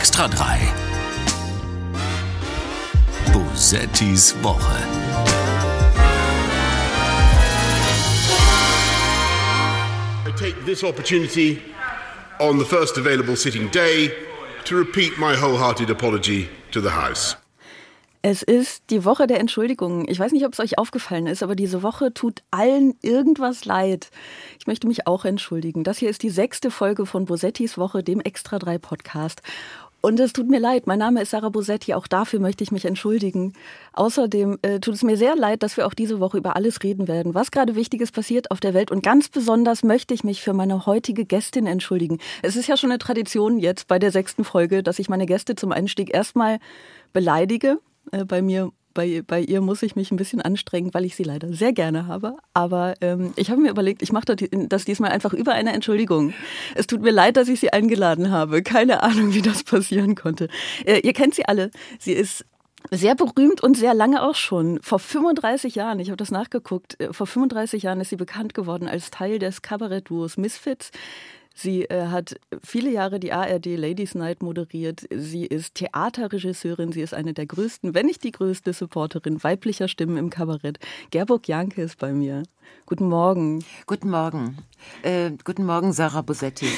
Extra 3. Bosettis Woche. I take this opportunity on the first available sitting day to repeat my wholehearted apology to the House. Es ist die Woche der Entschuldigungen. Ich weiß nicht, ob es euch aufgefallen ist, aber diese Woche tut allen irgendwas leid. Ich möchte mich auch entschuldigen. Das hier ist die sechste Folge von Bosettis Woche, dem Extra 3 Podcast. Und es tut mir leid, mein Name ist Sarah Bosetti, auch dafür möchte ich mich entschuldigen. Außerdem äh, tut es mir sehr leid, dass wir auch diese Woche über alles reden werden, was gerade Wichtiges passiert auf der Welt. Und ganz besonders möchte ich mich für meine heutige Gästin entschuldigen. Es ist ja schon eine Tradition jetzt bei der sechsten Folge, dass ich meine Gäste zum Einstieg erstmal beleidige. Äh, bei mir bei, bei ihr muss ich mich ein bisschen anstrengen, weil ich sie leider sehr gerne habe. Aber ähm, ich habe mir überlegt, ich mache das diesmal einfach über eine Entschuldigung. Es tut mir leid, dass ich sie eingeladen habe. Keine Ahnung, wie das passieren konnte. Äh, ihr kennt sie alle. Sie ist sehr berühmt und sehr lange auch schon. Vor 35 Jahren, ich habe das nachgeguckt, äh, vor 35 Jahren ist sie bekannt geworden als Teil des Kabarettduos Misfits. Sie äh, hat viele Jahre die ARD Ladies Night moderiert. Sie ist Theaterregisseurin. Sie ist eine der größten, wenn nicht die größte Supporterin weiblicher Stimmen im Kabarett. Gerburg Janke ist bei mir. Guten Morgen. Guten Morgen. Äh, guten Morgen, Sarah Bosetti.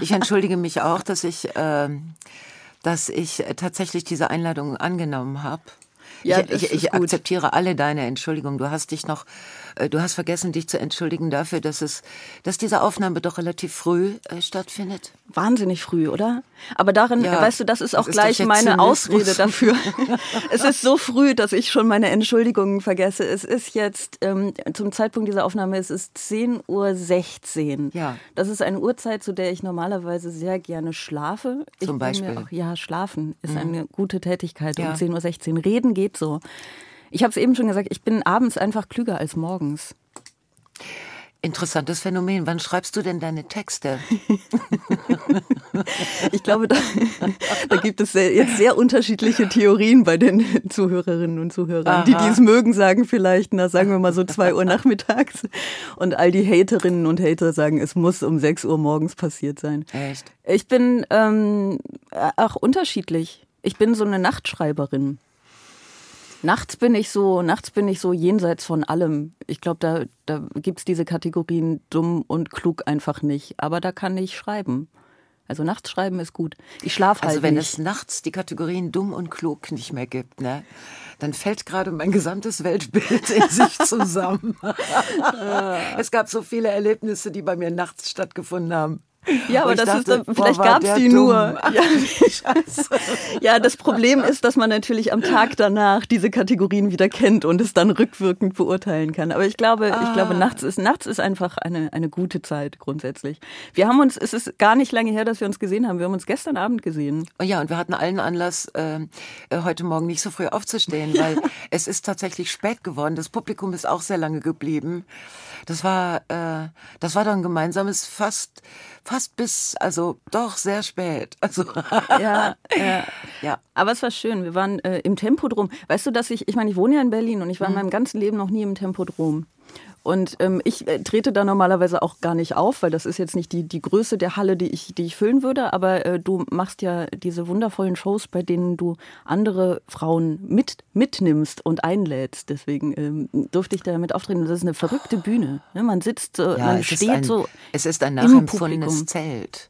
Ich entschuldige mich auch, dass ich, äh, dass ich tatsächlich diese Einladung angenommen habe. Ja, ich, ich, ich akzeptiere alle deine Entschuldigungen. Du hast dich noch äh, du hast vergessen, dich zu entschuldigen dafür, dass es, dass diese Aufnahme doch relativ früh äh, stattfindet. Wahnsinnig früh, oder? Aber darin, ja, weißt du, das ist auch das gleich ist meine Ausrede dafür. es ist so früh, dass ich schon meine Entschuldigungen vergesse. Es ist jetzt ähm, zum Zeitpunkt dieser Aufnahme, es ist 10.16 Uhr. Ja. Das ist eine Uhrzeit, zu der ich normalerweise sehr gerne schlafe. Zum ich Beispiel. Auch, ja, schlafen ist mhm. eine gute Tätigkeit ja. um 10.16 Uhr. Reden geht so. Ich habe es eben schon gesagt, ich bin abends einfach klüger als morgens. Interessantes Phänomen. Wann schreibst du denn deine Texte? ich glaube, da, da gibt es sehr, jetzt sehr unterschiedliche Theorien bei den Zuhörerinnen und Zuhörern. Aha. Die, die es mögen, sagen vielleicht, na, sagen wir mal so zwei Uhr nachmittags. Und all die Haterinnen und Hater sagen, es muss um sechs Uhr morgens passiert sein. Echt? Ich bin ähm, auch unterschiedlich. Ich bin so eine Nachtschreiberin. Nachts bin ich so, nachts bin ich so jenseits von allem. Ich glaube, da, da gibt es diese Kategorien dumm und klug einfach nicht. Aber da kann ich schreiben. Also nachts schreiben ist gut. Ich schlafe halt Also wenn nicht. es nachts die Kategorien dumm und klug nicht mehr gibt, ne, dann fällt gerade mein gesamtes Weltbild in sich zusammen. es gab so viele Erlebnisse, die bei mir nachts stattgefunden haben. Ja, aber das dachte, ist, vielleicht gab es die dumm. nur. Ja, ja, das Problem ist, dass man natürlich am Tag danach diese Kategorien wieder kennt und es dann rückwirkend beurteilen kann. Aber ich glaube, ah. ich glaube, ah. nachts ist, nachts ist einfach eine, eine gute Zeit grundsätzlich. Wir haben uns, es ist gar nicht lange her, dass wir uns gesehen haben. Wir haben uns gestern Abend gesehen. Oh ja, und wir hatten allen Anlass, äh, äh heute Morgen nicht so früh aufzustehen, weil es ist tatsächlich spät geworden. Das Publikum ist auch sehr lange geblieben. Das war, äh, das war dann gemeinsames fast, fast bis, also doch sehr spät. Also ja, ja, ja. Aber es war schön. Wir waren äh, im Tempodrom. Weißt du, dass ich, ich meine, ich wohne ja in Berlin und ich war mhm. in meinem ganzen Leben noch nie im Tempodrom. Und ähm, ich äh, trete da normalerweise auch gar nicht auf, weil das ist jetzt nicht die, die Größe der Halle, die ich, die ich füllen würde. Aber äh, du machst ja diese wundervollen Shows, bei denen du andere Frauen mit, mitnimmst und einlädst. Deswegen ähm, durfte ich da mit auftreten. Das ist eine verrückte Bühne. Ne? Man sitzt, so, ja, man steht ein, so. Es ist ein nachempfundenes Zelt.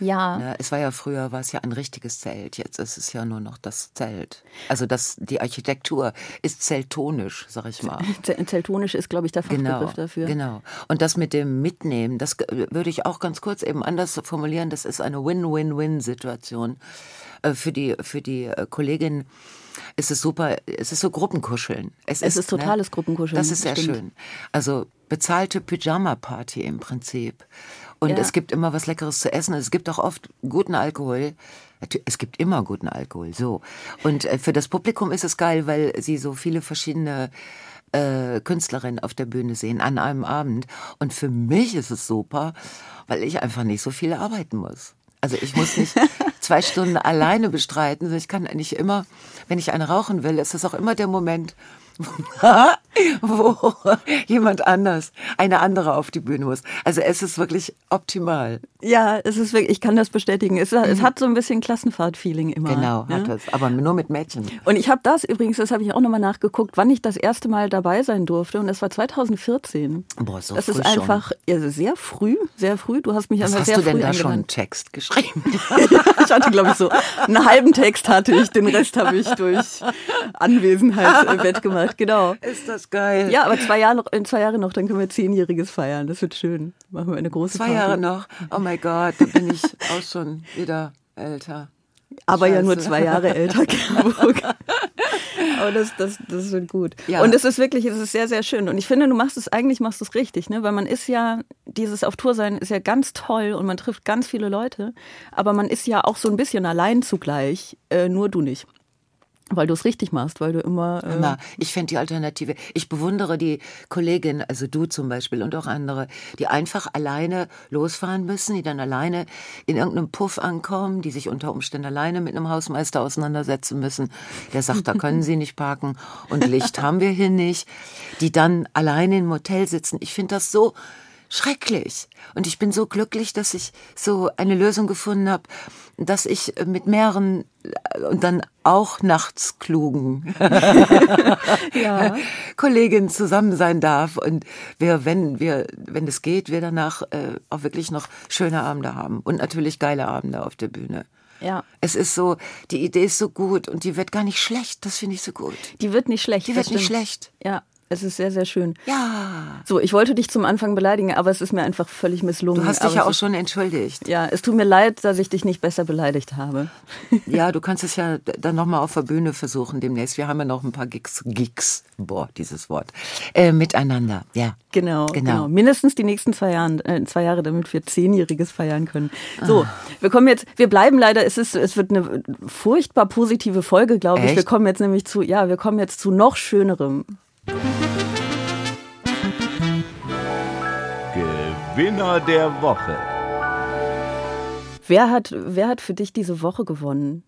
Ja. Ne, es war ja früher, war es ja ein richtiges Zelt. Jetzt ist es ja nur noch das Zelt. Also das, die Architektur ist zeltonisch, sag ich mal. Zeltonisch ist, glaube ich, der Fachbegriff genau, dafür. Genau. Und das mit dem Mitnehmen, das würde ich auch ganz kurz eben anders formulieren. Das ist eine Win-Win-Win-Situation äh, für die, für die äh, Kollegin es ist super, es ist so Gruppenkuscheln. Es, es ist, ist, ne, totales ne, Gruppenkuscheln. Das ist sehr stimmt. schön. Also bezahlte Pyjama-Party im Prinzip. Und ja. es gibt immer was Leckeres zu essen. Es gibt auch oft guten Alkohol. Es gibt immer guten Alkohol, so. Und äh, für das Publikum ist es geil, weil sie so viele verschiedene äh, Künstlerinnen auf der Bühne sehen an einem Abend. Und für mich ist es super, weil ich einfach nicht so viel arbeiten muss. Also ich muss nicht zwei Stunden alleine bestreiten. Ich kann nicht immer, wenn ich eine rauchen will, ist das auch immer der Moment, wo jemand anders, eine andere auf die Bühne muss. Also es ist wirklich optimal. Ja, es ist wirklich, ich kann das bestätigen. Es, es hat so ein bisschen Klassenfahrt-Feeling immer. Genau, hat es. Aber nur mit Mädchen. Und ich habe das übrigens, das habe ich auch nochmal nachgeguckt, wann ich das erste Mal dabei sein durfte. Und das war 2014. Boah, so das früh ist einfach ja, sehr früh, sehr früh. Du hast mich Was einfach hast sehr du denn früh da schon einen. Text geschrieben? ich hatte, glaube ich, so einen halben Text hatte ich, den Rest habe ich durch Anwesenheit äh, wettgemacht. Genau. ist das geil. Ja, aber zwei Jahre, noch, in zwei Jahre noch, dann können wir Zehnjähriges feiern. Das wird schön. Machen wir eine große Zwei Party. Jahre noch. Oh mein Gott, da bin ich auch schon wieder älter. Aber ja nur Scheiße. zwei Jahre älter. Aber das, das, das wird gut. Ja. Und es ist wirklich, es ist sehr, sehr schön. Und ich finde, du machst es, eigentlich machst du es richtig, ne? Weil man ist ja, dieses auf Tour sein ist ja ganz toll und man trifft ganz viele Leute. Aber man ist ja auch so ein bisschen allein zugleich, äh, nur du nicht. Weil du es richtig machst, weil du immer. Äh, Immer. Ich finde die Alternative. Ich bewundere die Kollegin, also du zum Beispiel und auch andere, die einfach alleine losfahren müssen, die dann alleine in irgendeinem Puff ankommen, die sich unter Umständen alleine mit einem Hausmeister auseinandersetzen müssen. Der sagt, da können sie nicht parken und Licht haben wir hier nicht. Die dann alleine im Hotel sitzen. Ich finde das so schrecklich. Und ich bin so glücklich, dass ich so eine Lösung gefunden habe, dass ich mit mehreren äh, und dann auch nachts klugen ja. Kolleginnen zusammen sein darf und wir, wenn wir, wenn es geht, wir danach äh, auch wirklich noch schöne Abende haben und natürlich geile Abende auf der Bühne. Ja. Es ist so, die Idee ist so gut und die wird gar nicht schlecht. Das finde ich so gut. Die wird nicht schlecht. Die wird nicht stimmt. schlecht. Ja, es ist sehr, sehr schön. Ja. So, ich wollte dich zum Anfang beleidigen, aber es ist mir einfach völlig misslungen. Du hast dich aber ja auch ist- schon entschuldigt. Ja, es tut mir leid, dass ich dich nicht besser beleidigt habe. Ja, du kannst es ja dann nochmal auf der Bühne versuchen demnächst. Wir haben ja noch ein paar Gigs, Gigs, boah, dieses Wort, äh, miteinander. Ja. Genau, Genau. genau. Mindestens die nächsten zwei, Jahren, äh, zwei Jahre, damit wir Zehnjähriges feiern können. So, Ah. wir kommen jetzt, wir bleiben leider, es ist, es wird eine furchtbar positive Folge, glaube ich. Echt? Wir kommen jetzt nämlich zu, ja, wir kommen jetzt zu noch schönerem. Gewinner der Woche. Wer hat, wer hat für dich diese Woche gewonnen?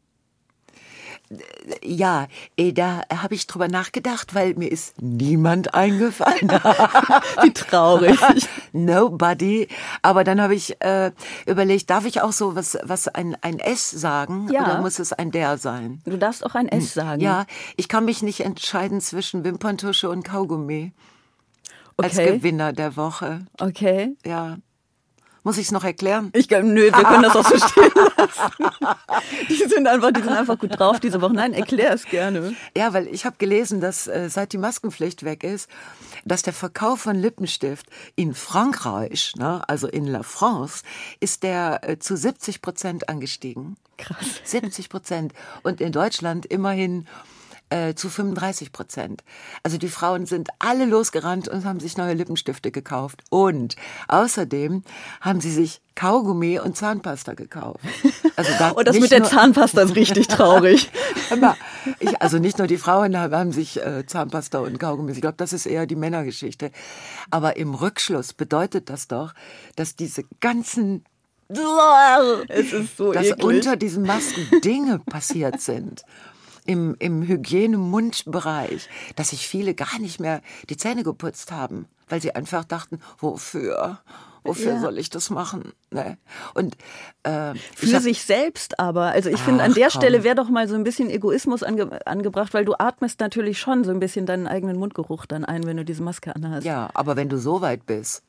Ja, äh, da habe ich drüber nachgedacht, weil mir ist niemand eingefallen. Wie traurig. Nobody. Aber dann habe ich äh, überlegt, darf ich auch so was, was ein, ein S sagen? Ja. Oder muss es ein der sein? Du darfst auch ein S sagen. Ja, ich kann mich nicht entscheiden zwischen Wimperntusche und Kaugummi als Okay. Gewinner der Woche. Okay. Ja. Muss ich es noch erklären? Ich glaube, nö, wir können das auch so stehen lassen. Die sind einfach, die sind einfach gut drauf diese Woche. Nein, erklär es gerne. Ja, weil ich habe gelesen, dass äh, seit die Maskenpflicht weg ist, dass der Verkauf von Lippenstift in Frankreich, ne, also in La France, ist der äh, zu 70 Prozent angestiegen. Krass. 70 Prozent. Und in Deutschland immerhin äh, zu 35 Prozent. Also die Frauen sind alle losgerannt und haben sich neue Lippenstifte gekauft. Und außerdem haben sie sich Kaugummi und Zahnpasta gekauft. Also da Und das mit der Zahnpasta ist richtig traurig. Ich, also nicht nur die Frauen haben, haben sich äh, Zahnpasta und Kaugummi. Ich glaube, das ist eher die Männergeschichte. Aber im Rückschluss bedeutet das doch, dass diese ganzen Es ist so dass eklig. unter diesen Masken Dinge passiert sind. Im, im Hygiene-Mundbereich, dass sich viele gar nicht mehr die Zähne geputzt haben, weil sie einfach dachten, wofür? Wofür Ja. soll ich das machen? Ne? Und äh, Für hab- sich selbst aber. Also ich finde, an der komm. Stelle wäre doch mal so ein bisschen Egoismus ange angebracht, weil du atmest natürlich schon so ein bisschen deinen eigenen Mundgeruch dann ein, wenn du diese Maske anhast. Ja, aber wenn du so weit bist,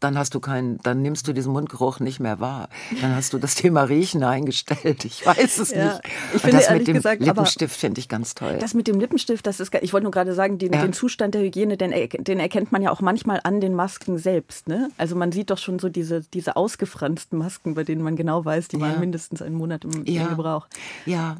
dann hast du keinen, dann nimmst du diesen Mundgeruch nicht mehr wahr. Dann hast du das Thema Riechen eingestellt. Ich weiß es Ja, nicht. ich finde das mit dem gesagt, Lippenstift finde ich ganz toll. Das mit dem Lippenstift, das ist, ich wollte nur gerade sagen, den, Ja. den Zustand der Hygiene, den, den erkennt man ja auch manchmal an den Masken selbst. Ne? Also man sieht doch schon so diese, diese ausgefransten Masken, bei denen man genau weiß, die Ja. waren mindestens einen Monat im, im Gebrauch. Ja.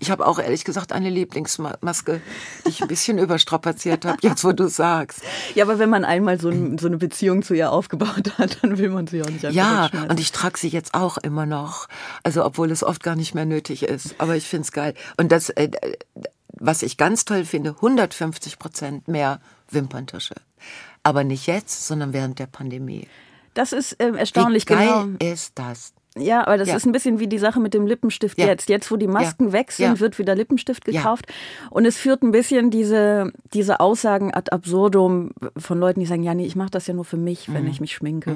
Ich habe auch ehrlich gesagt eine Lieblingsmaske, die ich ein bisschen überstrapaziert habe, jetzt wo du sagst. Ja, aber wenn man einmal so, ein, so eine Beziehung zu ihr aufgebaut hat, dann will man sie auch nicht einfach Ja, und ich trage sie jetzt auch immer noch. Also obwohl es oft gar nicht mehr nötig ist. Aber ich find's geil. Und das, äh, was ich ganz toll finde, 150 Prozent mehr Wimperntusche. Aber nicht jetzt, sondern während der Pandemie. Das ist ähm, erstaunlich Wie geil genau. ist das? Ja, aber das Ja. ist ein bisschen wie die Sache mit dem Lippenstift Ja. jetzt. Jetzt, wo die Masken Ja. weg sind, wird wieder Lippenstift gekauft. Und es führt ein bisschen diese, diese Aussagen ad absurdum von Leuten, die sagen, ja, nee, ich mache das ja nur für mich, Mhm. wenn ich mich schminke.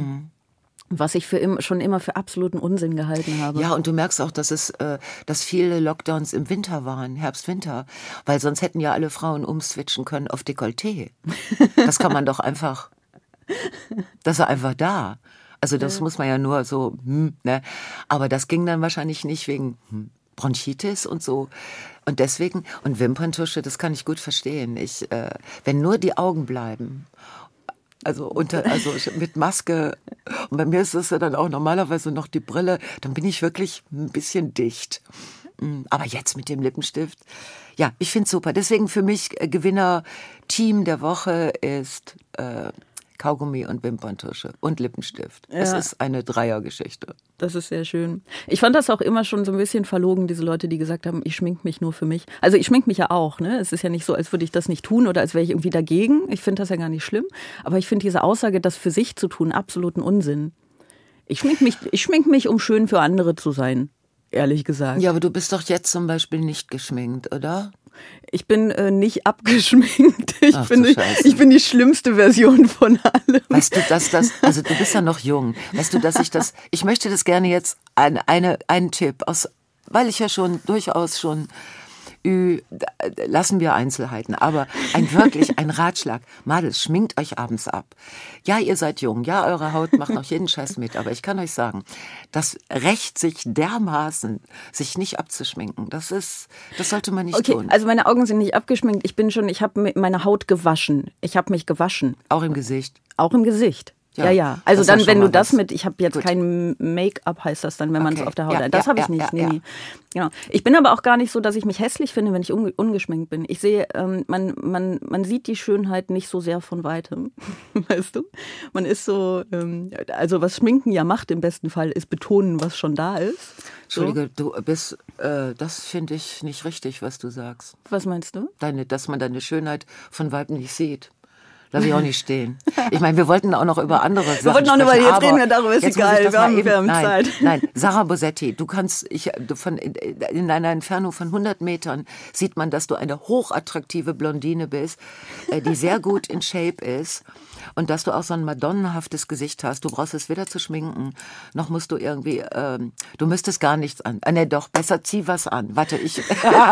Was ich für im, schon immer für absoluten Unsinn gehalten habe. Ja, und du merkst auch, dass es, äh, dass viele Lockdowns im Winter waren, Herbst, Winter, weil sonst hätten ja alle Frauen umswitchen können auf Dekolleté. Das kann man doch einfach, das ist einfach da. Also das muss man ja nur so, hm, ne? Aber das ging dann wahrscheinlich nicht wegen hm, Bronchitis und so. Und deswegen, und Wimperntusche, das kann ich gut verstehen. Ich, äh, wenn nur die Augen bleiben also unter, also mit Maske. Und bei mir ist es ja dann auch normalerweise noch die Brille. Dann bin ich wirklich ein bisschen dicht. Mm, Aber jetzt mit dem Lippenstift. Ja, ich finde super. Deswegen für mich äh, Gewinner Team der Woche ist äh, Kaugummi und Wimperntusche und Lippenstift. Es Ja. ist eine Dreiergeschichte. Das ist sehr schön. Ich fand das auch immer schon so ein bisschen verlogen, diese Leute, die gesagt haben, ich schmink mich nur für mich. Also ich schmink mich ja auch, ne? Es ist ja nicht so, als würde ich das nicht tun oder als wäre ich irgendwie dagegen. Ich finde das ja gar nicht schlimm. Aber ich finde diese Aussage, das für sich zu tun, absoluten Unsinn. Ich schmink mich, ich schmink mich, um schön für andere zu sein. Ehrlich gesagt. Ja, aber du bist doch jetzt zum Beispiel nicht geschminkt, oder? Ich bin äh, nicht abgeschminkt. Ich, Ach, bin, ich bin die schlimmste Version von allem. Weißt du, dass das, also du bist ja noch jung. Weißt du, dass ich das, ich möchte das gerne jetzt ein, eine, einen Tipp aus, weil ich ja schon durchaus schon, lassen wir Einzelheiten, aber ein wirklich ein Ratschlag. Madels, schminkt euch abends ab. Ja, ihr seid jung, ja, eure Haut macht noch jeden Scheiß mit, aber ich kann euch sagen, das rächt sich dermaßen, sich nicht abzuschminken. Das ist, das sollte man nicht Okay, tun. also meine Augen sind nicht abgeschminkt. Ich bin schon, ich habe meine Haut gewaschen. Ich habe mich gewaschen. Auch im Gesicht. Auch im Gesicht. Ja, Ja, ja. Also dann, wenn du das was. mit, ich habe jetzt Gut. kein Make-up, heißt das dann, wenn man es Okay. auf der Haut Ja, hat. Das ja, habe ich nicht. nee, nee. Genau. Ich bin aber auch gar nicht so, dass ich mich hässlich finde, wenn ich unge ungeschminkt bin. Ich sehe, ähm, man, man, man sieht die Schönheit nicht so sehr von weitem. Weißt du? Man ist so, ähm, also was Schminken ja macht im besten Fall, ist betonen, was schon da ist. So. Entschuldige, du bist, äh, das finde ich nicht richtig, was du sagst. Was meinst du? Deine, dass man deine Schönheit von Weitem nicht sieht. Lass ich auch nicht stehen. Ich meine, wir wollten auch noch über andere Sachen wollten noch über- jetzt reden wir darüber, ist egal, wir haben- eben- wir haben nein, Zeit. Nein, Sarah Bosetti, du kannst, ich, du von, in einer Entfernung von 100 Metern sieht man, dass du eine hochattraktive Blondine bist, äh, die sehr gut in Shape ist und dass du auch so ein madonnenhaftes Gesicht hast. Du brauchst es weder zu schminken, noch musst du irgendwie, ähm, du müsstest gar nichts an. Ah, nee, doch, besser zieh was an. Warte, ich,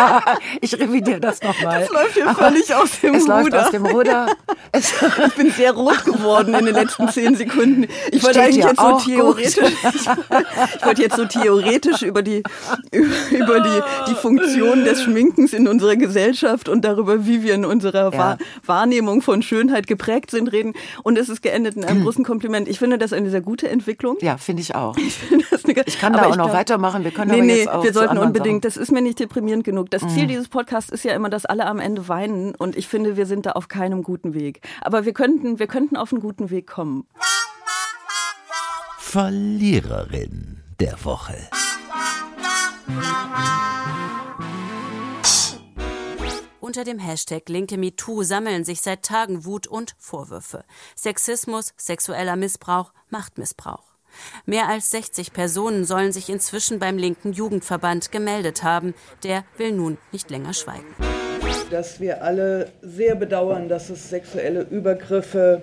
ich revidiere das nochmal. Das läuft hier völlig aus dem Es läuft Ruder. aus dem Ruder. Es, Ich bin sehr rot geworden in den letzten zehn Sekunden. Ich wollte Steht eigentlich jetzt so theoretisch, ich wollte jetzt so theoretisch über die über, die die Funktion des Schminkens in unserer Gesellschaft und darüber, wie wir in unserer Ja. Wahr, Wahrnehmung von Schönheit geprägt sind, reden. Und es ist geendet in einem großen Kompliment. Ich finde das eine sehr gute Entwicklung. ja, finde ich auch. Das ist eine- Ich kann aber da auch noch glaub- weitermachen. Wir können nee, aber nee, jetzt auch wir sollten unbedingt. Mhm. das ist mir nicht deprimierend genug. Das Ziel dieses Podcasts ist ja immer, dass alle am Ende weinen und ich finde, wir sind da auf keinem guten Weg. Aber wir könnten, wir könnten auf einen guten Weg kommen. Verliererin der Woche. Unter dem Hashtag Linke MeToo sammeln sich seit Tagen Wut und Vorwürfe. Sexismus, sexueller Missbrauch, Machtmissbrauch. Mehr als 60 Personen sollen sich inzwischen beim linken Jugendverband gemeldet haben. Der will nun nicht länger schweigen. dass wir alle sehr bedauern, dass es sexuelle Übergriffe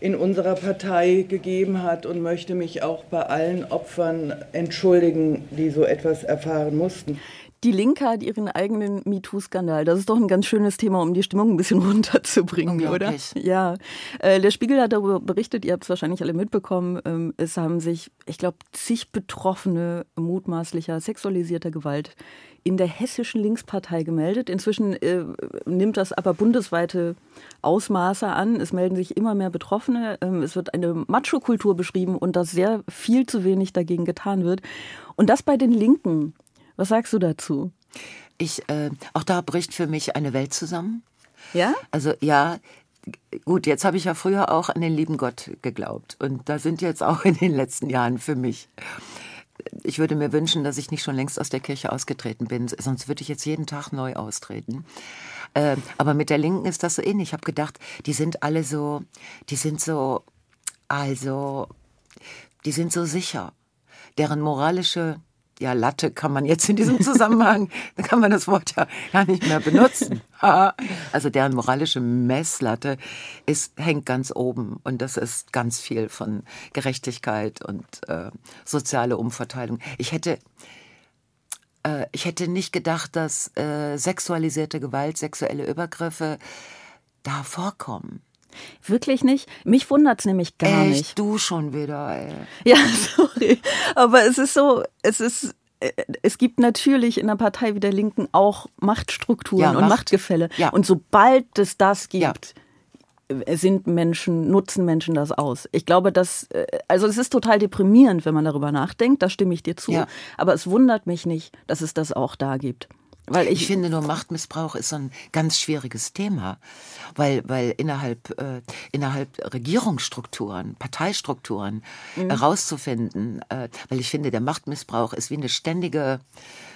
in unserer Partei gegeben hat und möchte mich auch bei allen Opfern entschuldigen, die so etwas erfahren mussten. Die Linke hat ihren eigenen MeToo-Skandal. Das ist doch ein ganz schönes Thema, um die Stimmung ein bisschen runterzubringen, oder? Ja. Äh, der Spiegel hat darüber berichtet, ihr habt es wahrscheinlich alle mitbekommen. Ähm, es haben sich, ich glaube, zig Betroffene mutmaßlicher sexualisierter Gewalt in der hessischen Linkspartei gemeldet. Inzwischen äh, nimmt das aber bundesweite Ausmaße an. Es melden sich immer mehr Betroffene. Ähm, es wird eine Macho-Kultur beschrieben und dass sehr viel zu wenig dagegen getan wird. Und das bei den Linken. Was sagst du dazu? Ich, äh, auch da bricht für mich eine Welt zusammen. Ja? Also ja, gut, jetzt habe ich ja früher auch an den lieben Gott geglaubt. Und da sind jetzt auch in den letzten Jahren für mich. Ich würde mir wünschen, dass ich nicht schon längst aus der Kirche ausgetreten bin, sonst würde ich jetzt jeden Tag neu austreten. Äh, aber mit der Linken ist das so ähnlich. Ich habe gedacht, die sind alle so, die sind so, also, die sind so sicher. deren moralische ja, Latte kann man jetzt in diesem Zusammenhang, da kann man das Wort ja gar nicht mehr benutzen. also deren moralische Messlatte ist, hängt ganz oben und das ist ganz viel von Gerechtigkeit und äh, soziale Umverteilung. Ich hätte, äh, ich hätte nicht gedacht, dass äh, sexualisierte Gewalt, sexuelle Übergriffe da vorkommen. Wirklich nicht? Mich wundert es nämlich gar Echt, nicht. du schon wieder, ey. Ja, sorry. Aber es ist so, es ist, äh, es gibt natürlich in der Partei wie der Linken auch Machtstrukturen Ja, und Macht. Machtgefälle. Ja. Und sobald es das Ja. gibt, äh, sind Menschen, nutzen Menschen das aus. Ich glaube, dass, äh, also es ist total deprimierend, wenn man darüber nachdenkt, da stimme ich dir zu. Ja. Aber es wundert mich nicht, dass es das auch da gibt. Weil ich, Ich finde nur Machtmissbrauch ist so ein ganz schwieriges Thema, weil weil innerhalb äh, innerhalb Regierungsstrukturen, Parteistrukturen Mhm. herauszufinden, äh, weil ich finde der Machtmissbrauch ist wie eine ständige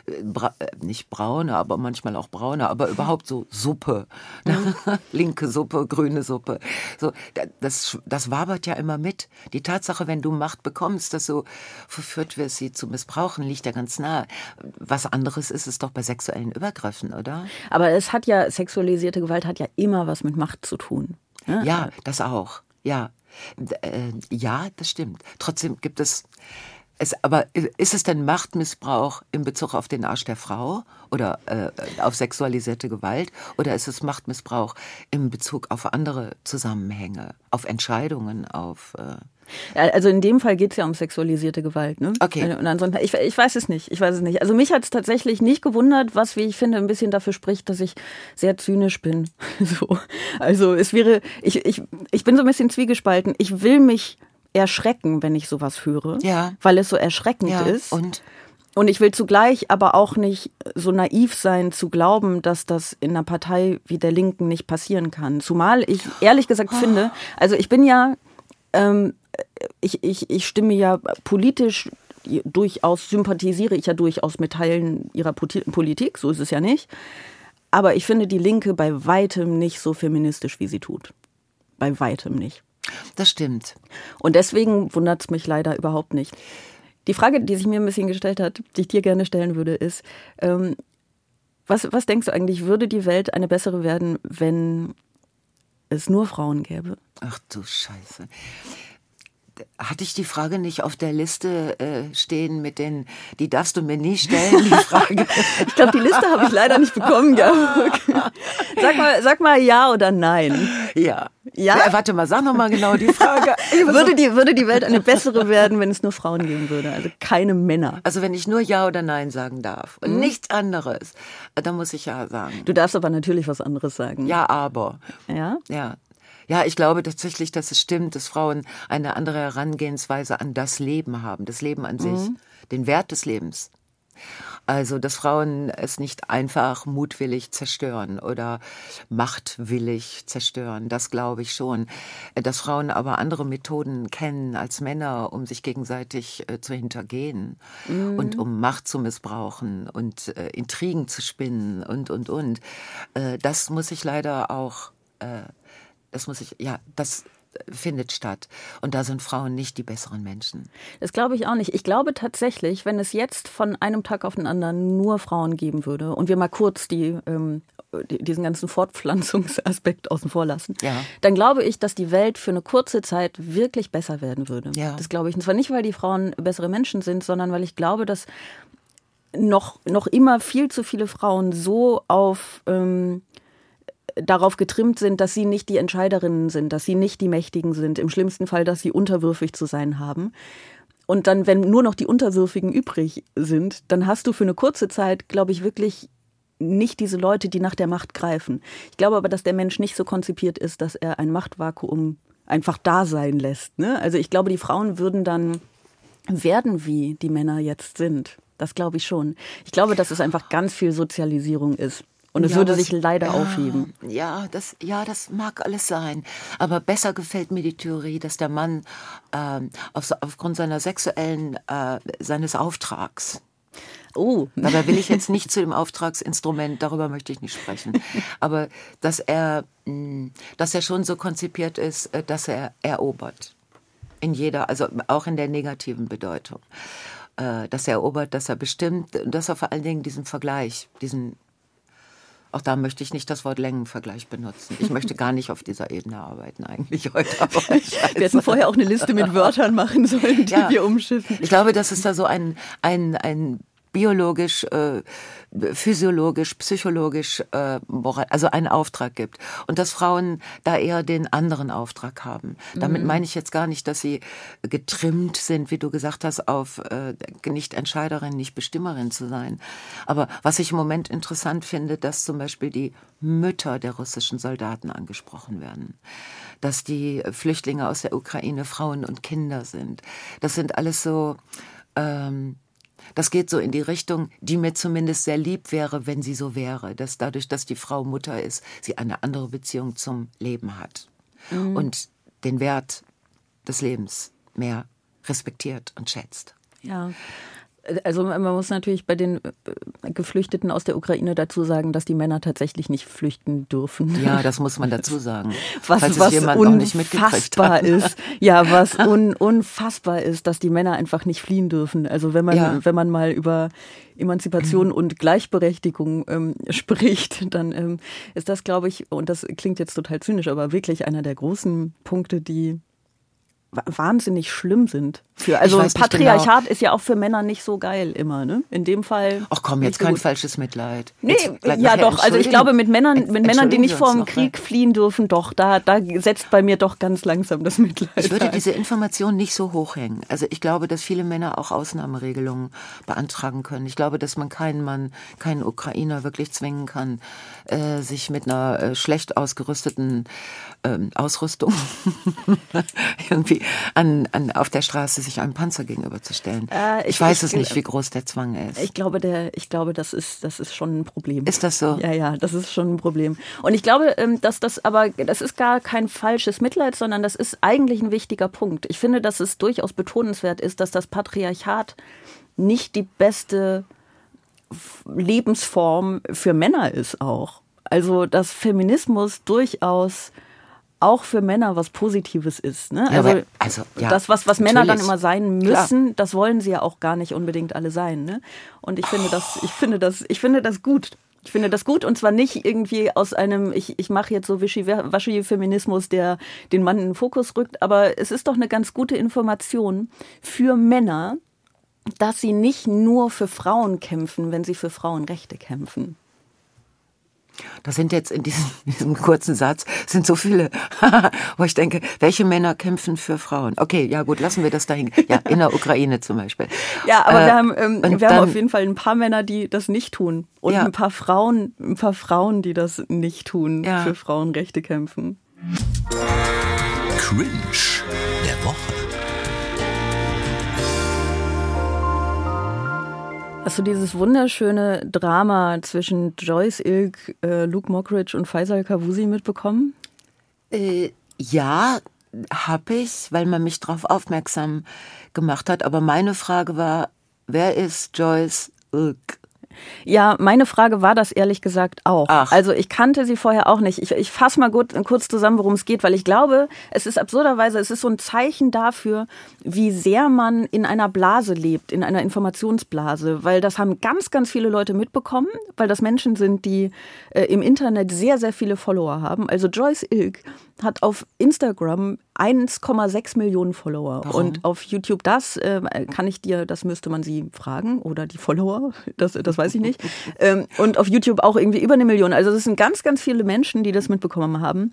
äh, bra äh, nicht braune, aber manchmal auch braune, aber überhaupt so Suppe, linke Suppe, grüne Suppe, so da- das das wabert ja immer mit. Die Tatsache, wenn du Macht bekommst, dass du verführt wirst, sie zu missbrauchen, liegt ja ganz nah. Was anderes ist es doch bei sexuellen Übergriffen, oder? aber es hat ja, sexualisierte Gewalt hat ja immer was mit Macht zu tun. ne? Ja, das auch. Ja, äh, ja, das stimmt. Trotzdem gibt es. Es, aber ist es denn Machtmissbrauch in Bezug auf den Arsch der Frau oder äh, auf sexualisierte Gewalt oder ist es Machtmissbrauch in Bezug auf andere Zusammenhänge, auf Entscheidungen, auf äh, Also in dem Fall geht es ja um sexualisierte Gewalt. Ne? Okay. Und ansonsten, ich, ich weiß es nicht. Ich weiß es nicht. Also mich hat es tatsächlich nicht gewundert, was, wie ich finde, ein bisschen dafür spricht, dass ich sehr zynisch bin. So. Also es wäre, ich, ich, ich bin so ein bisschen zwiegespalten. Ich will mich erschrecken, wenn ich sowas höre, Ja. weil es so erschreckend ja ist. und Und ich will zugleich aber auch nicht so naiv sein zu glauben, dass das in einer Partei wie der Linken nicht passieren kann. Zumal ich ehrlich gesagt finde, also ich bin ja, ähm, ich, ich, ich stimme ja politisch durchaus, sympathisiere ich ja durchaus mit Teilen ihrer Politik, so ist es ja nicht. Aber ich finde die Linke bei weitem nicht so feministisch, wie sie tut. Bei weitem nicht. das stimmt. Und deswegen wundert es mich leider überhaupt nicht. Die Frage, die sich mir ein bisschen gestellt hat, die ich dir gerne stellen würde, ist, ähm, was, was denkst du eigentlich, würde die Welt eine bessere werden, wenn es nur Frauen gäbe? Ach du Scheiße. Hatte ich die Frage nicht auf der Liste äh, stehen mit den, die darfst du mir nie stellen, die Frage. Ich glaube, die Liste habe ich leider nicht bekommen. Sag mal, sag mal ja oder nein. ja. Ja? Warte mal, sag noch mal genau die Frage. Würde die, würde die Welt eine bessere werden, wenn es nur Frauen geben würde? Also keine Männer. Also wenn ich nur Ja oder Nein sagen darf und nichts anderes, äh, dann muss ich Ja sagen. Du darfst aber natürlich was anderes sagen. Ja, aber. Ja? Ja. Ja, ich glaube tatsächlich, dass es stimmt, dass Frauen eine andere Herangehensweise an das Leben haben, das Leben an sich, den Wert des Lebens. Also, dass Frauen es nicht einfach mutwillig zerstören oder machtwillig zerstören, das glaube ich schon. Dass Frauen aber andere Methoden kennen als Männer, um sich gegenseitig äh, zu hintergehen und um Macht zu missbrauchen und äh, Intrigen zu spinnen und, und, und. Äh, das muss ich leider auch, äh, das muss ich, ja, das findet statt. Und da sind Frauen nicht die besseren Menschen. Das glaube ich auch nicht. Ich glaube tatsächlich, wenn es jetzt von einem Tag auf den anderen nur Frauen geben würde und wir mal kurz die, ähm, die, diesen ganzen Fortpflanzungsaspekt außen vor lassen, Ja. dann glaube ich, dass die Welt für eine kurze Zeit wirklich besser werden würde. Ja. Das glaube ich. Und zwar nicht, weil die Frauen bessere Menschen sind, sondern weil ich glaube, dass noch, noch immer viel zu viele Frauen so auf ähm, darauf getrimmt sind, dass sie nicht die Entscheiderinnen sind, dass sie nicht die Mächtigen sind, im schlimmsten Fall, dass sie unterwürfig zu sein haben. Und dann, wenn nur noch die Unterwürfigen übrig sind, dann hast du für eine kurze Zeit, glaube ich, wirklich nicht diese Leute, die nach der Macht greifen. Ich glaube aber, dass der Mensch nicht so konzipiert ist, dass er ein Machtvakuum einfach da sein lässt. Ne? Also ich glaube, die Frauen würden dann werden, wie die Männer jetzt sind. Das glaube ich schon. Ich glaube, dass es einfach ganz viel Sozialisierung ist. Und es Ja, würde sich leider ja, aufheben. Ja, das, ja, das mag alles sein. Aber besser gefällt mir die Theorie, dass der Mann ähm, auf, aufgrund seiner sexuellen, äh, seines Auftrags, Oh, dabei will ich jetzt nicht zu dem Auftragsinstrument, darüber möchte ich nicht sprechen, aber dass er, mh, dass er schon so konzipiert ist, äh, dass er erobert. In jeder, also auch in der negativen Bedeutung. Äh, dass er erobert, dass er bestimmt, dass er vor allen Dingen diesen Vergleich, diesen auch da möchte ich nicht das Wort Längenvergleich benutzen. Ich möchte gar nicht auf dieser Ebene arbeiten eigentlich heute. wir hätten vorher auch eine Liste mit Wörtern machen sollen, die ja. wir umschiffen. Ich glaube, dass es da so ein, ein, ein biologisch, äh, physiologisch, psychologisch, äh, also einen Auftrag gibt. Und dass Frauen da eher den anderen Auftrag haben. Damit mhm. meine ich jetzt gar nicht, dass sie getrimmt sind, wie du gesagt hast, auf äh, nicht Entscheiderin, nicht Bestimmerin zu sein. Aber was ich im Moment interessant finde, dass zum Beispiel die Mütter der russischen Soldaten angesprochen werden. Dass die Flüchtlinge aus der Ukraine Frauen und Kinder sind. Das sind alles so ähm, das geht so in die Richtung, die mir zumindest sehr lieb wäre, wenn sie so wäre, dass dadurch, dass die Frau Mutter ist, sie eine andere Beziehung zum Leben hat mhm. und den Wert des Lebens mehr respektiert und schätzt. Ja. Also man muss natürlich bei den äh, Geflüchteten aus der Ukraine dazu sagen, dass die Männer tatsächlich nicht flüchten dürfen. Ja, das muss man dazu sagen. was was unfassbar ist. Ja, was un, unfassbar ist, dass die Männer einfach nicht fliehen dürfen. Also wenn man, ja. wenn man mal über Emanzipation mhm. und Gleichberechtigung ähm, spricht, dann ähm, ist das, glaube ich, und das klingt jetzt total zynisch, aber wirklich einer der großen Punkte, die wahnsinnig schlimm sind. Für, also Patriarchat genau. ist ja auch für Männer nicht so geil immer, ne? In dem Fall. Ach komm, jetzt kein gut. falsches Mitleid. Nee, ja doch. Also ich glaube, mit Männern, mit Männern, die nicht vor dem Krieg mal. fliehen dürfen, doch, da, da setzt bei mir doch ganz langsam das Mitleid. Ich würde ein. diese Information nicht so hochhängen. Also ich glaube, dass viele Männer auch Ausnahmeregelungen beantragen können. Ich glaube, dass man keinen Mann, keinen Ukrainer wirklich zwingen kann, äh, sich mit einer äh, schlecht ausgerüsteten ähm, Ausrüstung irgendwie an, an, auf der Straße sich einem Panzer gegenüberzustellen. Äh, ich, ich, weiß ich, es nicht, wie groß der Zwang ist. Ich glaube, der, ich glaube, das ist, das ist schon ein Problem. Ist das so? Ja, ja, das ist schon ein Problem. Und ich glaube, ähm, dass das aber, das ist gar kein falsches Mitleid, sondern das ist eigentlich ein wichtiger Punkt. Ich finde, dass es durchaus betonenswert ist, dass das Patriarchat nicht die beste Lebensform für Männer ist auch. Also dass Feminismus durchaus auch für Männer was Positives ist. Ne? Also, ja, also ja, das, was, was Männer dann immer sein müssen, Klar. das wollen sie ja auch gar nicht unbedingt alle sein. Ne? Und ich finde das, ich finde das, ich finde das gut. Ich finde das gut und zwar nicht irgendwie aus einem, ich, ich mache jetzt so Wischi-Waschi-Feminismus, der den Mann in den Fokus rückt, aber es ist doch eine ganz gute Information für Männer, dass sie nicht nur für Frauen kämpfen, wenn sie für Frauenrechte kämpfen. Das sind jetzt in diesem, diesem kurzen Satz sind so viele, wo ich denke, welche Männer kämpfen für Frauen? Okay, ja gut, lassen wir das dahin. Ja, in der Ukraine zum Beispiel. Ja, aber äh, wir haben, ähm, wir dann, haben auf jeden Fall ein paar Männer, die das nicht tun und ja. ein paar Frauen, ein paar Frauen, die das nicht tun, ja. für Frauenrechte kämpfen. Cringe der Woche. Hast du dieses wunderschöne Drama zwischen Joyce Ilk, äh, Luke Mockridge und Faisal Kavusi mitbekommen? Äh, ja, habe ich, weil man mich darauf aufmerksam gemacht hat. Aber meine Frage war, wer ist Joyce Ilk? Ja, meine Frage war das ehrlich gesagt auch. Ach. Also ich kannte sie vorher auch nicht. Ich, ich fasse mal gut, kurz zusammen, worum es geht, weil ich glaube, es ist absurderweise, es ist so ein Zeichen dafür, wie sehr man in einer Blase lebt, in einer Informationsblase, weil das haben ganz, ganz viele Leute mitbekommen, weil das Menschen sind, die äh, im Internet sehr, sehr viele Follower haben. Also Joyce Ilk hat auf Instagram 1,6 Millionen Follower. Warum? Und auf YouTube das äh, kann ich dir, das müsste man sie fragen oder die Follower, das, das weiß ich nicht. ähm, und auf YouTube auch irgendwie über eine Million. Also das sind ganz, ganz viele Menschen, die das mitbekommen haben.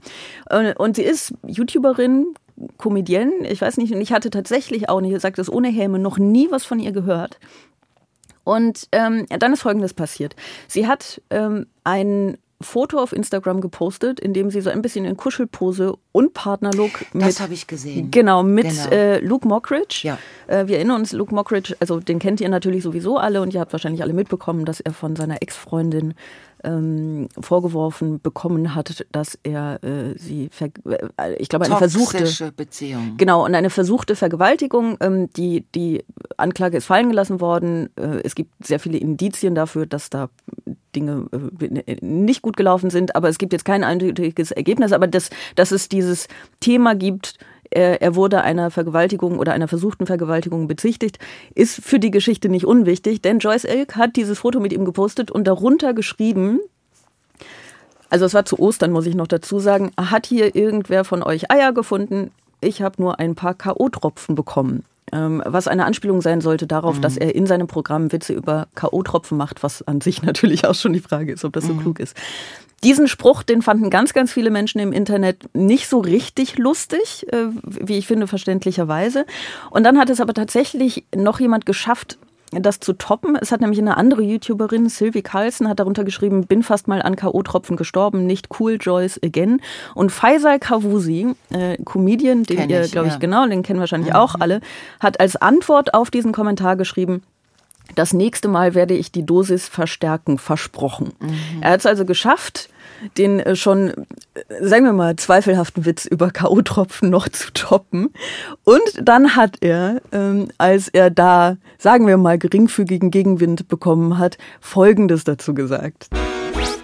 Und sie ist YouTuberin, Comedienne, ich weiß nicht, und ich hatte tatsächlich auch, nicht, ich sage das ohne Helme, noch nie was von ihr gehört. Und ähm, dann ist Folgendes passiert. Sie hat ähm, ein Foto auf Instagram gepostet, in dem sie so ein bisschen in Kuschelpose und Partnerlook mit. Das habe ich gesehen. Genau, mit genau. Äh, Luke Mockridge. Ja. Äh, wir erinnern uns, Luke Mockridge, also den kennt ihr natürlich sowieso alle und ihr habt wahrscheinlich alle mitbekommen, dass er von seiner Ex-Freundin ähm, vorgeworfen bekommen hat, dass er äh, sie, äh, ich glaube, eine Toxische versuchte Beziehung. Genau und eine versuchte Vergewaltigung. Ähm, die die Anklage ist fallen gelassen worden. Äh, es gibt sehr viele Indizien dafür, dass da Dinge äh, nicht gut gelaufen sind, aber es gibt jetzt kein eindeutiges Ergebnis. Aber dass, dass es dieses Thema gibt, er, er wurde einer Vergewaltigung oder einer versuchten Vergewaltigung bezichtigt, ist für die Geschichte nicht unwichtig, denn Joyce Ilk hat dieses Foto mit ihm gepostet und darunter geschrieben, also es war zu Ostern, muss ich noch dazu sagen, hat hier irgendwer von euch Eier gefunden? Ich habe nur ein paar K.O.-Tropfen bekommen. Ähm, was eine Anspielung sein sollte darauf, mhm. dass er in seinem Programm Witze über K.O.-Tropfen macht, was an sich natürlich auch schon die Frage ist, ob das so mhm. klug ist. Diesen Spruch, den fanden ganz, ganz viele Menschen im Internet nicht so richtig lustig, äh, wie ich finde, verständlicherweise. Und dann hat es aber tatsächlich noch jemand geschafft, das zu toppen. Es hat nämlich eine andere YouTuberin, Sylvie Carlson, hat darunter geschrieben, bin fast mal an K.O.-Tropfen gestorben, nicht cool, Joyce again. Und Faisal Kawusi, äh, Comedian, den Kenn ihr, glaube ich, ja. genau, den kennen wahrscheinlich mhm. auch alle, hat als Antwort auf diesen Kommentar geschrieben, das nächste Mal werde ich die Dosis verstärken, versprochen. Mhm. Er hat es also geschafft, den äh, schon, äh, sagen wir mal, zweifelhaften Witz über K.O.-Tropfen noch zu toppen. Und dann hat er, ähm, als er da, sagen wir mal, geringfügigen Gegenwind bekommen hat, Folgendes dazu gesagt.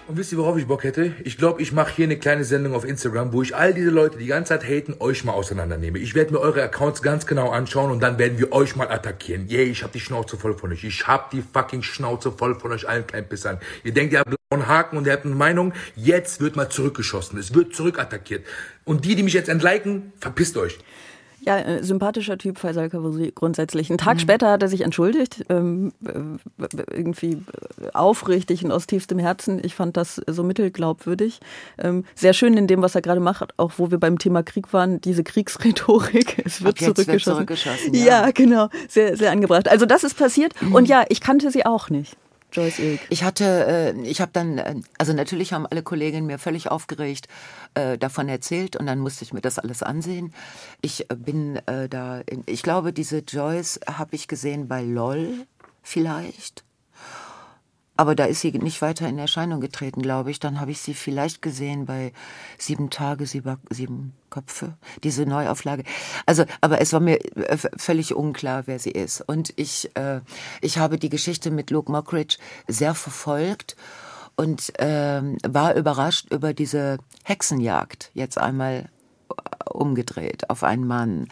Und wisst ihr, worauf ich Bock hätte? Ich glaube, ich mache hier eine kleine Sendung auf Instagram, wo ich all diese Leute, die ganze Zeit haten, euch mal auseinandernehme. Ich werde mir eure Accounts ganz genau anschauen und dann werden wir euch mal attackieren. Yay, yeah, ich habe die Schnauze voll von euch. Ich habe die fucking Schnauze voll von euch allen kleinen Pissern. Ihr denkt, ihr habt einen Haken und ihr habt eine Meinung. Jetzt wird mal zurückgeschossen. Es wird zurückattackiert. Und die, die mich jetzt entliken, verpisst euch. Ja, äh, sympathischer Typ, Faisal Kawusi, grundsätzlich. Einen Tag mhm. später hat er sich entschuldigt, ähm, äh, irgendwie äh, aufrichtig und aus tiefstem Herzen. Ich fand das so mittelglaubwürdig. Ähm, sehr schön in dem, was er gerade macht, auch wo wir beim Thema Krieg waren, diese Kriegsrhetorik. Es wird zurückgeschossen. Wird zurückgeschossen ja. ja. genau. Sehr, sehr angebracht. Also das ist passiert. Mhm. Und ja, ich kannte sie auch nicht. Joyce Ilk. Ich hatte, äh, ich habe dann, also natürlich haben alle Kolleginnen mir völlig aufgeregt äh, davon erzählt und dann musste ich mir das alles ansehen. Ich äh, bin äh, da, in, ich glaube, diese Joyce habe ich gesehen bei LOL vielleicht. Aber da ist sie nicht weiter in Erscheinung getreten, glaube ich. Dann habe ich sie vielleicht gesehen bei Sieben Tage, Sieben, Köpfe, diese Neuauflage. Also, aber es war mir äh, völlig unklar, wer sie ist. Und ich, äh, ich habe die Geschichte mit Luke Mockridge sehr verfolgt und äh, war überrascht über diese Hexenjagd jetzt einmal umgedreht auf einen Mann.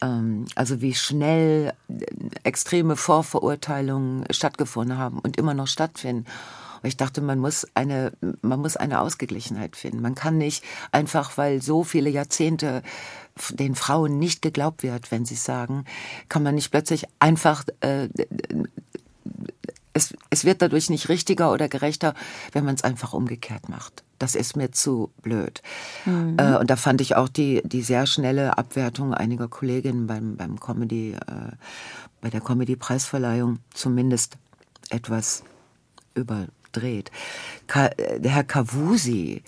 Ähm, also wie schnell äh, extreme Vorverurteilungen stattgefunden haben und immer noch stattfinden. Und ich dachte, man muss eine, man muss eine Ausgeglichenheit finden. Man kann nicht einfach, weil so viele Jahrzehnte den Frauen nicht geglaubt wird, wenn sie sagen, kann man nicht plötzlich einfach äh, es, es wird dadurch nicht richtiger oder gerechter, wenn man es einfach umgekehrt macht. Das ist mir zu blöd. Mhm. Äh, und da fand ich auch die, die sehr schnelle Abwertung einiger Kolleginnen beim, beim Comedy, äh, bei der Comedy-Preisverleihung zumindest etwas überdreht. Ka äh, der Herr Kavusi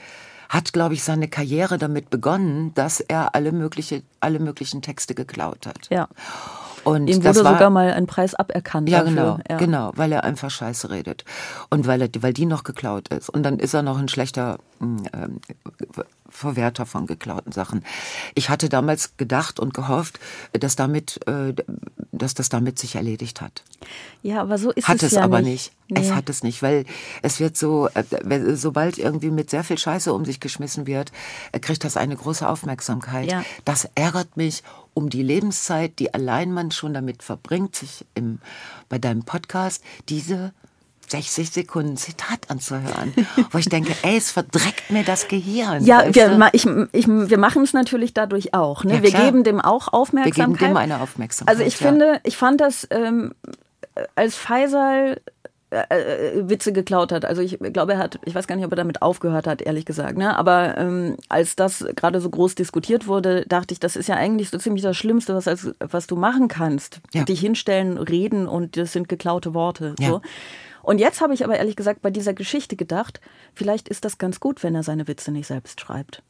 hat, glaube ich, seine Karriere damit begonnen, dass er alle, mögliche, alle möglichen Texte geklaut hat. Ja. Und Ihm wurde war, sogar mal ein Preis aberkannt. Ja, dafür. genau, ja. genau, weil er einfach Scheiße redet und weil er, weil die noch geklaut ist. Und dann ist er noch ein schlechter äh, Verwerter von geklauten Sachen. Ich hatte damals gedacht und gehofft, dass damit, äh, dass das damit sich erledigt hat. Ja, aber so ist hat es, es ja aber nicht. nicht. Nee. Es hat es nicht, weil es wird so, äh, sobald irgendwie mit sehr viel Scheiße um sich geschmissen wird, äh, kriegt das eine große Aufmerksamkeit. Ja. Das ärgert mich um die Lebenszeit, die allein man schon damit verbringt, sich im, bei deinem Podcast diese 60 Sekunden Zitat anzuhören, wo ich denke, ey, es verdreckt mir das Gehirn. Ja, wir, ich, ich, wir machen es natürlich dadurch auch. Ne? Ja, wir geben dem auch Aufmerksamkeit. Wir geben dem eine Aufmerksamkeit. Also ich ja. finde, ich fand das ähm, als Faisal äh, äh, Witze geklaut hat. Also ich glaube, er hat, ich weiß gar nicht, ob er damit aufgehört hat, ehrlich gesagt. Ne? Aber ähm, als das gerade so groß diskutiert wurde, dachte ich, das ist ja eigentlich so ziemlich das Schlimmste, was, als, was du machen kannst. Ja. Dich hinstellen, reden und das sind geklaute Worte. Ja. So. Und jetzt habe ich aber ehrlich gesagt bei dieser Geschichte gedacht, vielleicht ist das ganz gut, wenn er seine Witze nicht selbst schreibt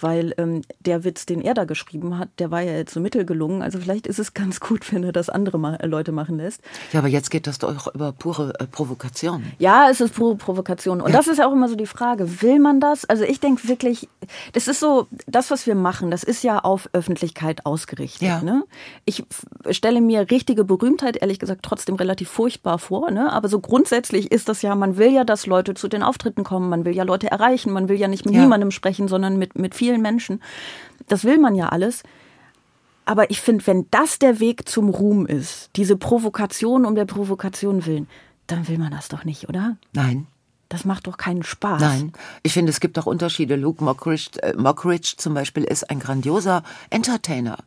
weil ähm, der Witz, den er da geschrieben hat, der war ja jetzt so mittelgelungen. Also vielleicht ist es ganz gut, wenn er das andere mal, äh, Leute machen lässt. Ja, aber jetzt geht das doch über pure äh, Provokation. Ja, es ist pure Provokation. Und ja. das ist ja auch immer so die Frage, will man das? Also ich denke wirklich, das ist so, das, was wir machen, das ist ja auf Öffentlichkeit ausgerichtet. Ja. Ne? Ich stelle mir richtige Berühmtheit, ehrlich gesagt, trotzdem relativ furchtbar vor. Ne? Aber so grundsätzlich ist das ja, man will ja, dass Leute zu den Auftritten kommen, man will ja Leute erreichen, man will ja nicht mit ja. niemandem sprechen, sondern mit, mit vielen vielen Menschen. Das will man ja alles. Aber ich finde, wenn das der Weg zum Ruhm ist, diese Provokation um der Provokation willen, dann will man das doch nicht, oder? Nein. Das macht doch keinen Spaß. Nein, ich finde, es gibt auch Unterschiede. Luke Mockridge, äh, Mockridge zum Beispiel ist ein grandioser Entertainer.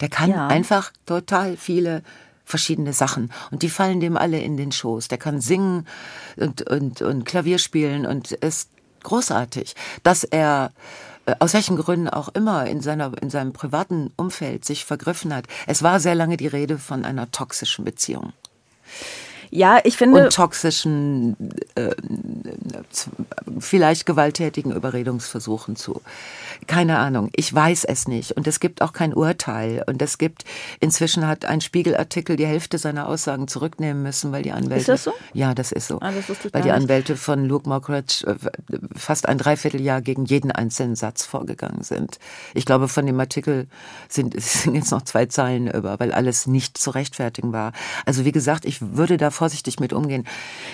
Der kann ja. einfach total viele verschiedene Sachen und die fallen dem alle in den Schoß. Der kann singen und, und, und Klavier spielen und ist großartig. Dass er aus welchen Gründen auch immer in, seiner, in seinem privaten Umfeld sich vergriffen hat. Es war sehr lange die Rede von einer toxischen Beziehung. Ja, ich finde. Und toxischen, äh, vielleicht gewalttätigen Überredungsversuchen zu. Keine Ahnung, ich weiß es nicht. Und es gibt auch kein Urteil. Und es gibt, inzwischen hat ein Spiegelartikel die Hälfte seiner Aussagen zurücknehmen müssen, weil die Anwälte. Ist das so? Ja, das ist so. Ah, das weil die Anwälte von Luke Mockridge äh, fast ein Dreivierteljahr gegen jeden einzelnen Satz vorgegangen sind. Ich glaube, von dem Artikel sind, sind jetzt noch zwei Zeilen über, weil alles nicht zu rechtfertigen war. Also wie gesagt, ich würde da vorsichtig mit umgehen.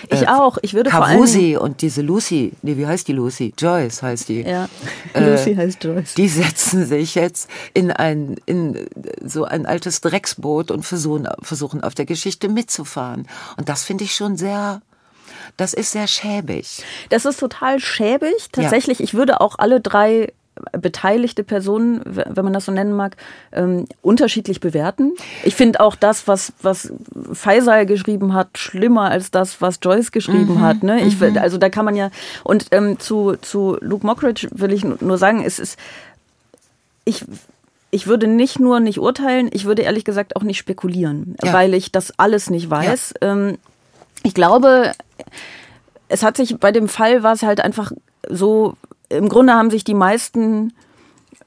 Ich äh, auch. Ich würde Cavusi vor allem und diese Lucy, nee, wie heißt die Lucy? Joyce heißt die. Ja, äh, Lucy heißt Joyce. Die setzen sich jetzt in ein, in so ein altes Drecksboot und versuchen, versuchen auf der Geschichte mitzufahren. Und das finde ich schon sehr das ist sehr schäbig. Das ist total schäbig. Tatsächlich, ja. ich würde auch alle drei beteiligte Personen, wenn man das so nennen mag, ähm, unterschiedlich bewerten. Ich finde auch das, was, was Faisal geschrieben hat, schlimmer als das, was Joyce geschrieben mhm, hat. Ne? Ich, mhm. Also da kann man ja. Und ähm, zu, zu Luke Mockridge will ich nur sagen, es ist. Ich, ich würde nicht nur nicht urteilen, ich würde ehrlich gesagt auch nicht spekulieren, ja. weil ich das alles nicht weiß. Ja. Ähm, ich glaube, es hat sich bei dem Fall war es halt einfach so im Grunde haben sich die meisten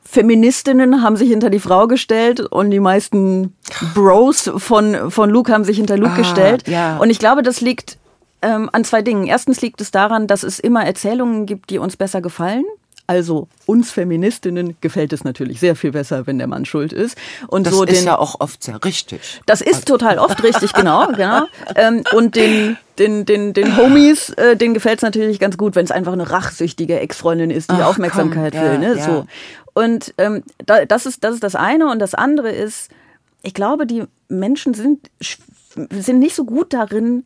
Feministinnen haben sich hinter die Frau gestellt und die meisten Bros von, von Luke haben sich hinter Luke ah, gestellt. Ja. Und ich glaube, das liegt ähm, an zwei Dingen. Erstens liegt es daran, dass es immer Erzählungen gibt, die uns besser gefallen. Also uns Feministinnen gefällt es natürlich sehr viel besser, wenn der Mann schuld ist. Und das so ist den, ja auch oft sehr richtig. Das ist total oft richtig, genau, genau. Ähm, und den den, den, den Homies, äh, denen gefällt es natürlich ganz gut, wenn es einfach eine rachsüchtige Ex-Freundin ist, die Ach, Aufmerksamkeit komm, will. Ja, ne? Ja. So. Und ähm, da, das, ist, das ist das eine. Und das andere ist, ich glaube, die Menschen sind, sind nicht so gut darin,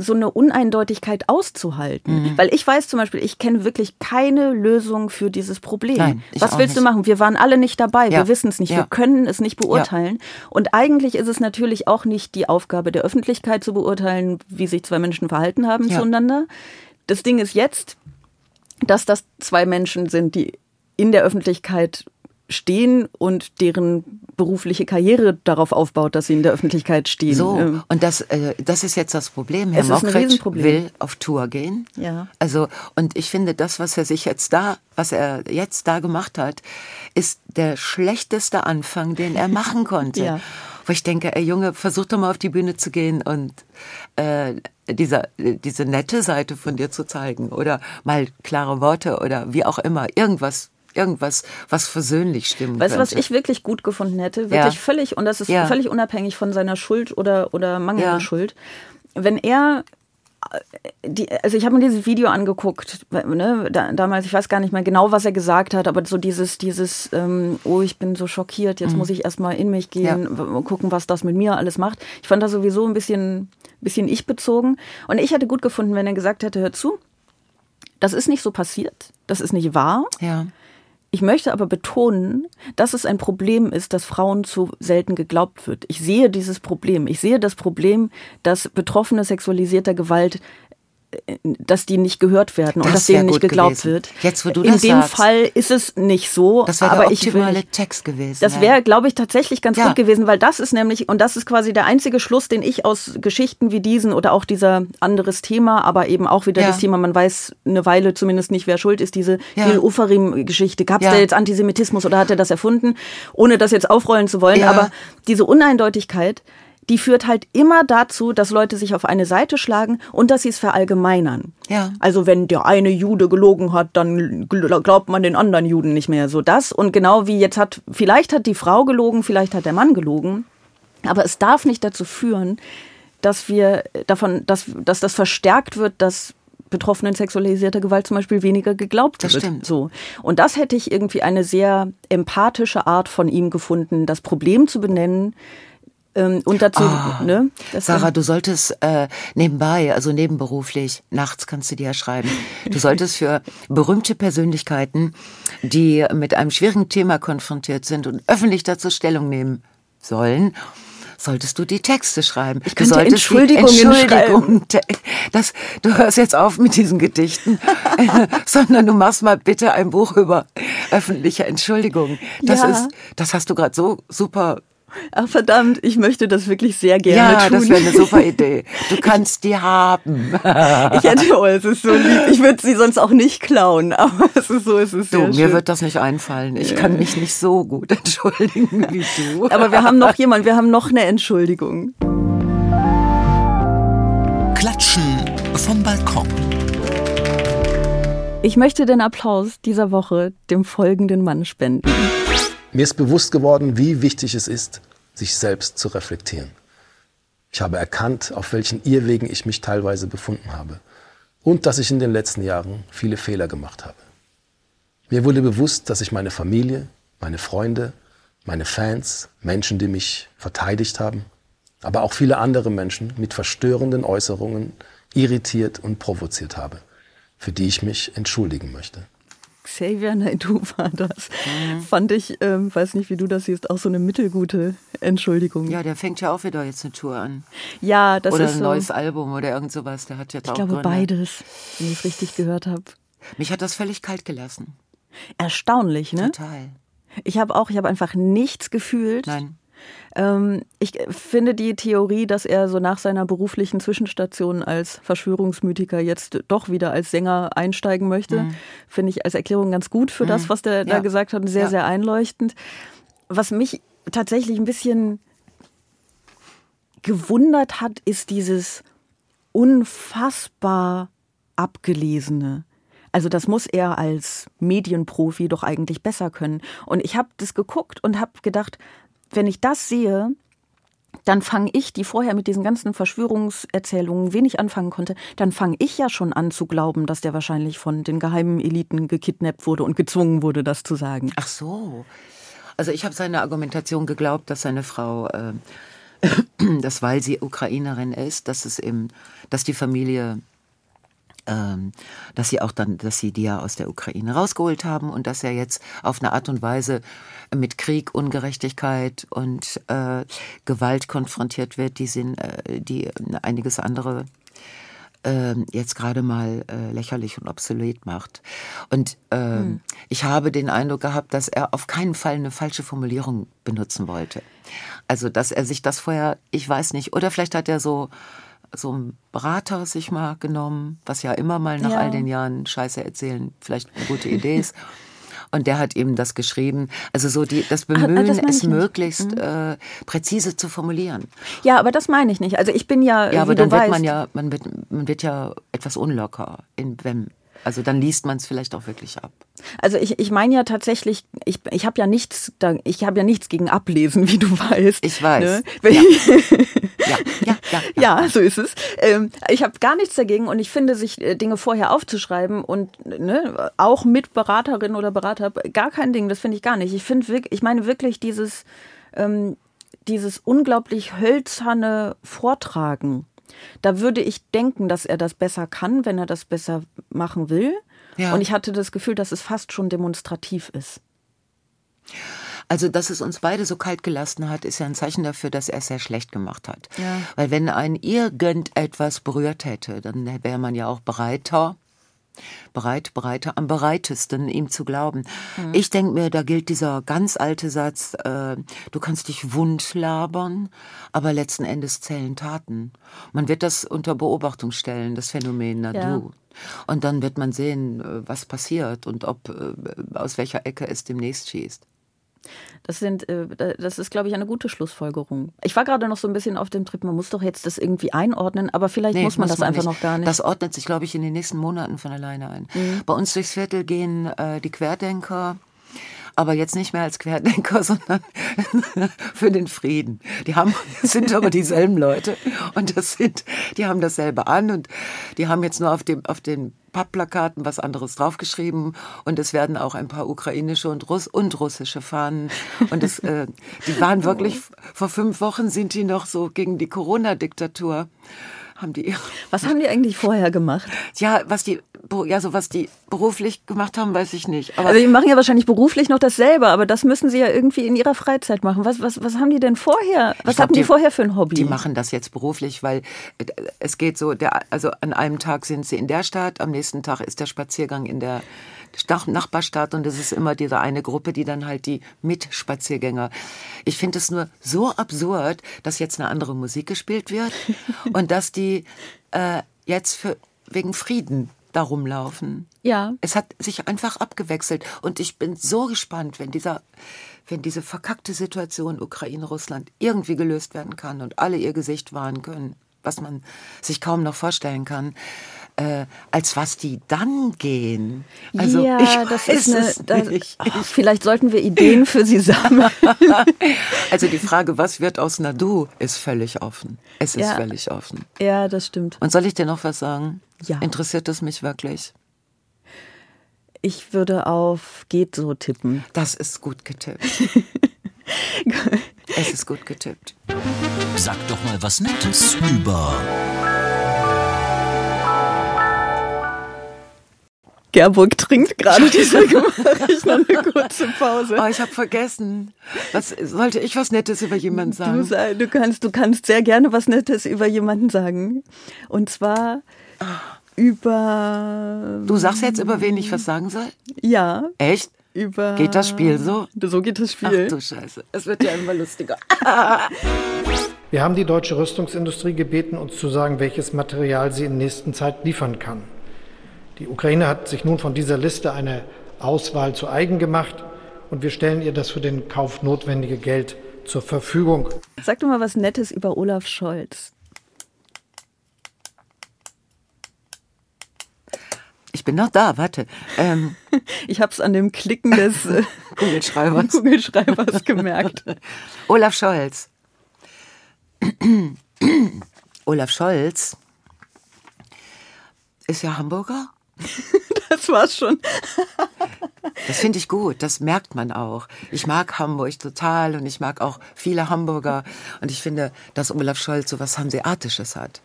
so eine Uneindeutigkeit auszuhalten. Mhm. Weil ich weiß zum Beispiel, ich kenne wirklich keine Lösung für dieses Problem. Nein, Was willst nicht. du machen? Wir waren alle nicht dabei, ja. wir wissen es nicht, ja. wir können es nicht beurteilen. Ja. Und eigentlich ist es natürlich auch nicht die Aufgabe der Öffentlichkeit zu beurteilen, wie sich zwei Menschen verhalten haben zueinander. Das Ding ist jetzt, dass das zwei Menschen sind, die in der Öffentlichkeit stehen und deren berufliche Karriere darauf aufbaut, dass sie in der Öffentlichkeit stehen. So, ähm, und das, äh, das ist jetzt das Problem. Herr Mockridge will auf Tour gehen. Ja. Also, und ich finde, das, was er sich jetzt da, was er jetzt da gemacht hat, ist der schlechteste Anfang, den er machen konnte. ja. Wo ich denke, ey Junge, versuch doch mal auf die Bühne zu gehen und äh, dieser, diese nette Seite von dir zu zeigen oder mal klare Worte oder wie auch immer, irgendwas irgendwas, was versöhnlich stimmt. Weißt du, was ich wirklich gut gefunden hätte? Wirklich ja. völlig, und das ist ja. völlig unabhängig von seiner Schuld oder, oder mangelnden ja. Schuld. Wenn er äh, die, also ich habe mir dieses Video angeguckt, ne, da, damals, ich weiß gar nicht mehr genau, was er gesagt hat, aber so dieses, dieses, ähm, oh, ich bin so schockiert, jetzt mhm. muss ich erstmal in mich gehen, ja. gucken, was das mit mir alles macht. Ich fand das sowieso ein bisschen, bisschen ich bezogen. Und ich hätte gut gefunden, wenn er gesagt hätte, hör zu, das ist nicht so passiert, das ist nicht wahr. Ja. Ich möchte aber betonen, dass es ein Problem ist, dass Frauen zu selten geglaubt wird. Ich sehe dieses Problem. Ich sehe das Problem, dass Betroffene sexualisierter Gewalt dass die nicht gehört werden das und dass denen nicht geglaubt gewesen. wird. Jetzt, wo du In das dem sagst. Fall ist es nicht so. Das wäre der optimale ich, Text gewesen. Das wäre, glaube ich, tatsächlich ganz ja. gut gewesen, weil das ist nämlich, und das ist quasi der einzige Schluss, den ich aus Geschichten wie diesen oder auch dieser anderes Thema, aber eben auch wieder ja. das Thema, man weiß eine Weile zumindest nicht, wer schuld ist, diese ja. Gil Ufarim-Geschichte. Gab es ja. da jetzt Antisemitismus oder hat er das erfunden? Ohne das jetzt aufrollen zu wollen, aber diese Uneindeutigkeit, die führt halt immer dazu, dass Leute sich auf eine Seite schlagen und dass sie es verallgemeinern. Ja. Also wenn der eine Jude gelogen hat, dann glaubt man den anderen Juden nicht mehr. So das und genau wie jetzt hat, vielleicht hat die Frau gelogen, vielleicht hat der Mann gelogen. Aber es darf nicht dazu führen, dass wir davon, dass, dass das verstärkt wird, dass Betroffenen sexualisierter Gewalt zum Beispiel weniger geglaubt das wird. Stimmt. So. Und das hätte ich irgendwie eine sehr empathische Art von ihm gefunden, das Problem zu benennen, und dazu, oh, ne? Sarah, du solltest äh, nebenbei, also nebenberuflich, nachts kannst du dir ja schreiben, du solltest für berühmte Persönlichkeiten, die mit einem schwierigen Thema konfrontiert sind und öffentlich dazu Stellung nehmen sollen, solltest du die Texte schreiben. Ich könnte Entschuldigungen Entschuldigung, das, du hörst jetzt auf mit diesen Gedichten, sondern du machst mal bitte ein Buch über öffentliche Entschuldigung. Das Ja. ist, das hast du gerade so super Ach verdammt, ich möchte das wirklich sehr gerne ja, tun. das wäre eine super Idee. Du kannst die haben. ich hätte, oh, es ist so lieb. Ich würde sie sonst auch nicht klauen, aber es ist so, es ist Du, sehr mir schön. wird das nicht einfallen. Ich kann mich nicht so gut entschuldigen wie du. aber wir haben noch jemand, wir haben noch eine Entschuldigung. Klatschen vom Balkon. Ich möchte den Applaus dieser Woche dem folgenden Mann spenden. Mir ist bewusst geworden, wie wichtig es ist, sich selbst zu reflektieren. Ich habe erkannt, auf welchen Irrwegen ich mich teilweise befunden habe und dass ich in den letzten Jahren viele Fehler gemacht habe. Mir wurde bewusst, dass ich meine Familie, meine Freunde, meine Fans, Menschen, die mich verteidigt haben, aber auch viele andere Menschen mit verstörenden Äußerungen irritiert und provoziert habe, für die ich mich entschuldigen möchte. Xavier Naidoo war das. Fand ich, ähm, weiß nicht, wie du das siehst, auch so eine mittelgute Entschuldigung. Ja, der fängt ja auch wieder jetzt eine Tour an. Ja, das oder ist ein so. neues Album oder irgend sowas. Der hat jetzt ich auch glaube Gründe. beides, wenn ich es richtig gehört habe. Mich hat das völlig kalt gelassen. Erstaunlich, ne? Total. Ich habe auch, ich habe einfach nichts gefühlt. Nein. Ähm, ich finde die Theorie, dass er so nach seiner beruflichen Zwischenstation als Verschwörungsmythiker jetzt doch wieder als Sänger einsteigen möchte, finde ich als Erklärung ganz gut für das, was der da Ja. gesagt hat, sehr, Ja. sehr einleuchtend. Was mich tatsächlich ein bisschen gewundert hat, ist dieses unfassbar abgelesene. Also das muss er als Medienprofi doch eigentlich besser können. Und ich habe das geguckt und habe gedacht, wenn ich das sehe, dann fange ich, die vorher mit diesen ganzen Verschwörungserzählungen wenig anfangen konnte, dann fange ich ja schon an zu glauben, dass der wahrscheinlich von den geheimen Eliten gekidnappt wurde und gezwungen wurde, das zu sagen. Ach so. Also ich habe seine Argumentation geglaubt, dass seine Frau, äh, dass weil sie Ukrainerin ist, dass es eben, dass die Familie, ähm, dass sie auch dann, dass sie die ja aus der Ukraine rausgeholt haben und dass er jetzt auf eine Art und Weise mit Krieg, Ungerechtigkeit und äh, Gewalt konfrontiert wird, die sind, äh, die einiges andere ähm, jetzt gerade mal äh, lächerlich und obsolet macht. Und ähm, ich habe den Eindruck gehabt, dass er auf keinen Fall eine falsche Formulierung benutzen wollte. Also, dass er sich das vorher, ich weiß nicht, oder vielleicht hat er so so einen Berater sich mal genommen, was ja immer mal nach Ja. all den Jahren Scheiße erzählen vielleicht eine gute Idee ist. Und der hat eben das geschrieben. Also so die, das ah, das Bemühen, meine es möglichst äh, präzise zu formulieren. Ja, aber das meine ich nicht. Also ich bin ja, Ja, aber dann wird weißt, man ja, man wird, man wird ja etwas unlocker, in, wenn, also dann liest man es vielleicht auch wirklich ab. Also ich, ich meine ja tatsächlich, ich, ich habe ja nichts, ich habe ja nichts gegen Ablesen, wie du weißt. Ich weiß. Ne? Wenn Ja. Ja, ja, ja. Ja, so ist es. Ähm, ich habe gar nichts dagegen und ich finde, sich äh, Dinge vorher aufzuschreiben und ne, auch mit Beraterin oder Berater, gar kein Ding, das finde ich gar nicht. Ich finde wirklich, ich meine wirklich dieses, ähm, dieses unglaublich hölzerne Vortragen. Da würde ich denken, dass er das besser kann, wenn er das besser machen will. Ja. Und ich hatte das Gefühl, dass es fast schon demonstrativ ist. Also, dass es uns beide so kalt gelassen hat, ist ja ein Zeichen dafür, dass er es sehr schlecht gemacht hat. Ja. Weil wenn ein irgendetwas berührt hätte, dann wäre man ja auch bereiter, bereit, bereiter, am bereitesten, ihm zu glauben. Ich denke mir, da gilt dieser ganz alte Satz, äh, du kannst dich wund labern, aber letzten Endes zählen Taten. Man wird das unter Beobachtung stellen, das Phänomen, na Ja. du. Und dann wird man sehen, äh, was passiert und ob, äh, aus welcher Ecke es demnächst schießt. Das sind, äh, das ist, glaube ich, eine gute Schlussfolgerung. Ich war gerade noch so ein bisschen auf dem Trip, man muss doch jetzt das irgendwie einordnen, aber vielleicht Nee, muss man das einfach nicht. noch gar nicht. Das ordnet sich, glaube ich, in den nächsten Monaten von alleine ein. Mhm. Bei uns durchs Viertel gehen äh, die Querdenker, aber jetzt nicht mehr als Querdenker, sondern für den Frieden. Die haben, sind aber dieselben Leute. Und das sind, die haben dasselbe an. Und die haben jetzt nur auf dem, auf den Pappplakaten was anderes draufgeschrieben. Und es werden auch ein paar ukrainische und, Russ und russische Fahnen. Und es, äh, die waren wirklich vor fünf Wochen sind die noch so gegen die Corona-Diktatur. Haben die Was haben die eigentlich vorher gemacht? Ja, was die ja, so was die beruflich gemacht haben, weiß ich nicht. Aber also die machen ja wahrscheinlich beruflich noch dasselbe, aber das müssen sie ja irgendwie in ihrer Freizeit machen. Was, was, was haben die denn vorher? Was glaub, hatten die, die, vorher für ein Hobby? Die machen das jetzt beruflich, weil äh, es geht so, der, also an einem Tag sind sie in der Stadt, am nächsten Tag ist der Spaziergang in der Nachbarstadt und es ist immer diese eine Gruppe, die dann halt die Mitspaziergänger. Ich finde es nur so absurd, dass jetzt eine andere Musik gespielt wird und dass die äh, jetzt für, wegen Frieden da rumlaufen. Ja. Es hat sich einfach abgewechselt und ich bin so gespannt, wenn dieser wenn diese verkackte Situation Ukraine-Russland irgendwie gelöst werden kann und alle ihr Gesicht wahren können, was man sich kaum noch vorstellen kann, äh, als was die dann gehen. Also ja, ich das ist eine, das, ach, vielleicht sollten wir Ideen für sie sammeln. also die Frage, was wird aus Nadu, ist völlig offen. Es ist ja. völlig offen. Ja, das stimmt. Und soll ich dir noch was sagen? Ja. Interessiert es mich wirklich? Ich würde auf geht so tippen. Das ist gut getippt. es ist gut getippt. Sag doch mal was Nettes über Gerburg trinkt gerade, deswegen mache ich noch eine kurze Pause. Oh, ich habe vergessen. Was sollte ich was Nettes über jemanden sagen? Du, du, kannst, du kannst sehr gerne was Nettes über jemanden sagen. Und zwar über. Du sagst jetzt, über wen ich was sagen soll? Ja. Echt? Über. Geht das Spiel so? So geht das Spiel. Ach du Scheiße. Es wird ja immer lustiger. Wir haben die deutsche Rüstungsindustrie gebeten, uns zu sagen, welches Material sie in nächster Zeit liefern kann. Die Ukraine hat sich nun von dieser Liste eine Auswahl zu eigen gemacht und wir stellen ihr das für den Kauf notwendige Geld zur Verfügung. Sag doch mal was Nettes über Olaf Scholz. Ich bin noch da, warte. Ähm, ich habe es an dem Klicken des äh, Kugelschreibers. Kugelschreibers gemerkt. Olaf Scholz. Olaf Scholz ist ja Hamburger das war's schon. das finde ich gut, das merkt man auch. Ich mag Hamburg total und ich mag auch viele Hamburger und ich finde, dass Olaf Scholz so was Hanseatisches hat.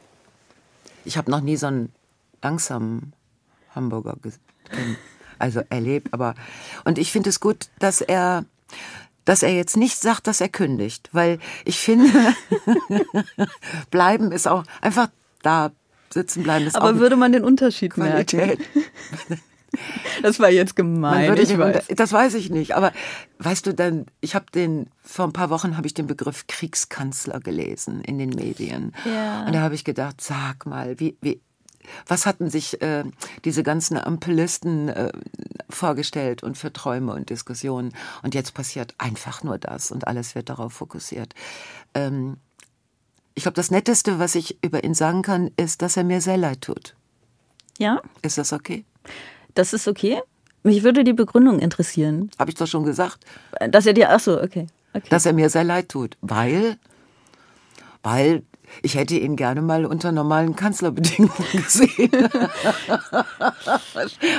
Ich habe noch nie so einen langsamen Hamburger also erlebt, aber und ich finde es gut, dass er dass er jetzt nicht sagt, dass er kündigt, weil ich finde, bleiben ist auch einfach da sitzen bleiben. Ist Aber würde man den Unterschied Qualität. merken? Das war jetzt gemein. Ich weiß. Das weiß ich nicht. Aber weißt du dann, ich habe den, vor ein paar Wochen habe ich den Begriff Kriegskanzler gelesen in den Medien. Ja. Und da habe ich gedacht, sag mal, wie, wie, was hatten sich äh, diese ganzen Ampelisten äh, vorgestellt und für Träume und Diskussionen? Und jetzt passiert einfach nur das und alles wird darauf fokussiert. Ähm, ich glaube, das Netteste, was ich über ihn sagen kann, ist, dass er mir sehr leid tut. Ja? Ist das okay? Das ist okay. Mich würde die Begründung interessieren. Habe ich doch schon gesagt. Dass er dir, ach so, okay. okay. Dass er mir sehr leid tut, weil, weil ich hätte ihn gerne mal unter normalen Kanzlerbedingungen gesehen.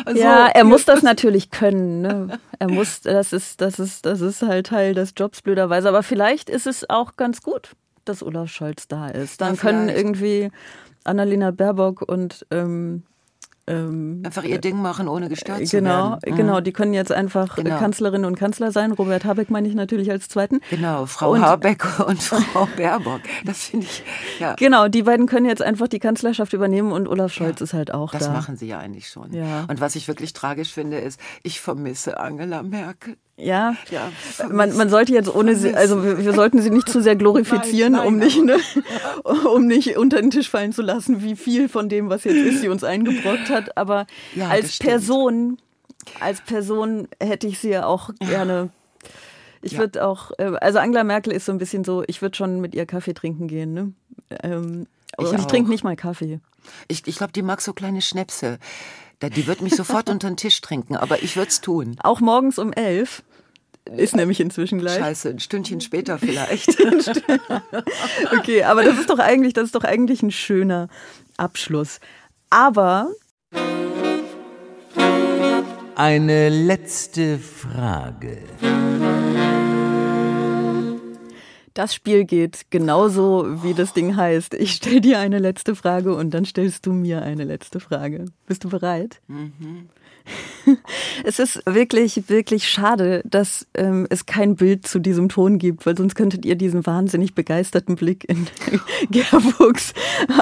also, ja, er muss das natürlich können. Ne? Er muss, das ist, das ist, das ist halt Teil des Jobs blöderweise. Aber vielleicht ist es auch ganz gut dass Olaf Scholz da ist. Dann ja, können irgendwie Annalena Baerbock und ähm, ähm, einfach ihr Ding machen, ohne gestört genau, zu werden. Genau, genau. Die können jetzt einfach genau. Kanzlerinnen und Kanzler sein. Robert Habeck meine ich natürlich als Zweiten. Genau, Frau und, Habeck und Frau Baerbock. Das finde ich, ja. Genau, die beiden können jetzt einfach die Kanzlerschaft übernehmen und Olaf Scholz ja, ist halt auch das da. Das machen sie ja eigentlich schon. Ja. Und was ich wirklich tragisch finde, ist, ich vermisse Angela Merkel. Ja, ja man, man sollte jetzt ohne sie, also wir, wir sollten sie nicht zu sehr glorifizieren, nein, nein, um nicht, ne, um nicht unter den Tisch fallen zu lassen, wie viel von dem, was jetzt ist, sie uns eingebrockt hat. Aber ja, als Person, als Person hätte ich sie ja auch gerne. Ich ja. würde auch, äh, also Angela Merkel ist so ein bisschen so, ich würde schon mit ihr Kaffee trinken gehen, ne? Ähm, ich und ich trinke nicht mal Kaffee. Ich, ich glaube, die mag so kleine Schnäpse. Die wird mich sofort unter den Tisch trinken, aber ich würde es tun. Auch morgens um elf? Ist nämlich inzwischen gleich. Scheiße, ein Stündchen später vielleicht. okay, aber das ist doch eigentlich, das ist doch eigentlich ein schöner Abschluss. Aber eine letzte Frage. Das Spiel geht genauso, wie das Ding heißt. Ich stelle dir eine letzte Frage und dann stellst du mir eine letzte Frage. Bist du bereit? Mhm. Es ist wirklich, wirklich schade, dass ähm, es kein Bild zu diesem Ton gibt, weil sonst könntet ihr diesen wahnsinnig begeisterten Blick in Gerburgs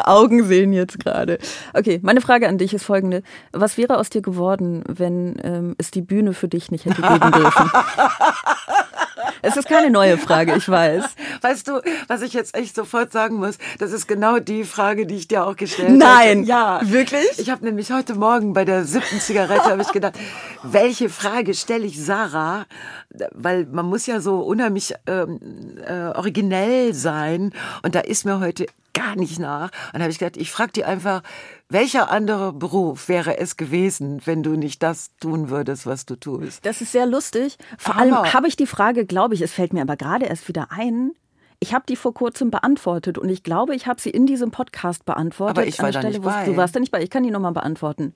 Augen sehen jetzt gerade. Okay, meine Frage an dich ist folgende. Was wäre aus dir geworden, wenn ähm, es die Bühne für dich nicht hätte geben dürfen? Es ist keine neue Frage, ich weiß. Weißt du, was ich jetzt echt sofort sagen muss? Das ist genau die Frage, die ich dir auch gestellt habe. Nein, ja, wirklich? Ich habe nämlich heute Morgen bei der siebten Zigarette habe ich gedacht, welche Frage stelle ich Sarah? Weil man muss ja so unheimlich ähm, äh, originell sein und da ist mir heute gar nicht nach. Und da habe ich gedacht, ich frage die einfach, welcher andere Beruf wäre es gewesen, wenn du nicht das tun würdest, was du tust? Das ist sehr lustig. Vor aber allem habe ich die Frage, glaube ich, es fällt mir aber gerade erst wieder ein. Ich habe die vor kurzem beantwortet und ich glaube, ich habe sie in diesem Podcast beantwortet. Aber ich war an der Stelle, nicht bei. Du warst da nicht bei. Ich kann die nochmal beantworten.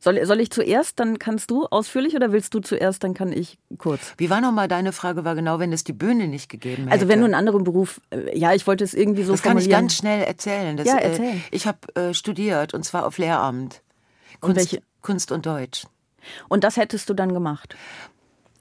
Soll, soll ich zuerst, dann kannst du ausführlich oder willst du zuerst, dann kann ich kurz? Wie war nochmal deine Frage, war genau, wenn es die Bühne nicht gegeben hätte? Also wenn du einen anderen Beruf, äh, ja, ich wollte es irgendwie so Das kann ich ganz schnell erzählen. Das, ja, erzähl. Äh, ich habe äh, studiert und zwar auf Lehramt. Kunst, und? Kunst und Deutsch. Und das hättest du dann gemacht?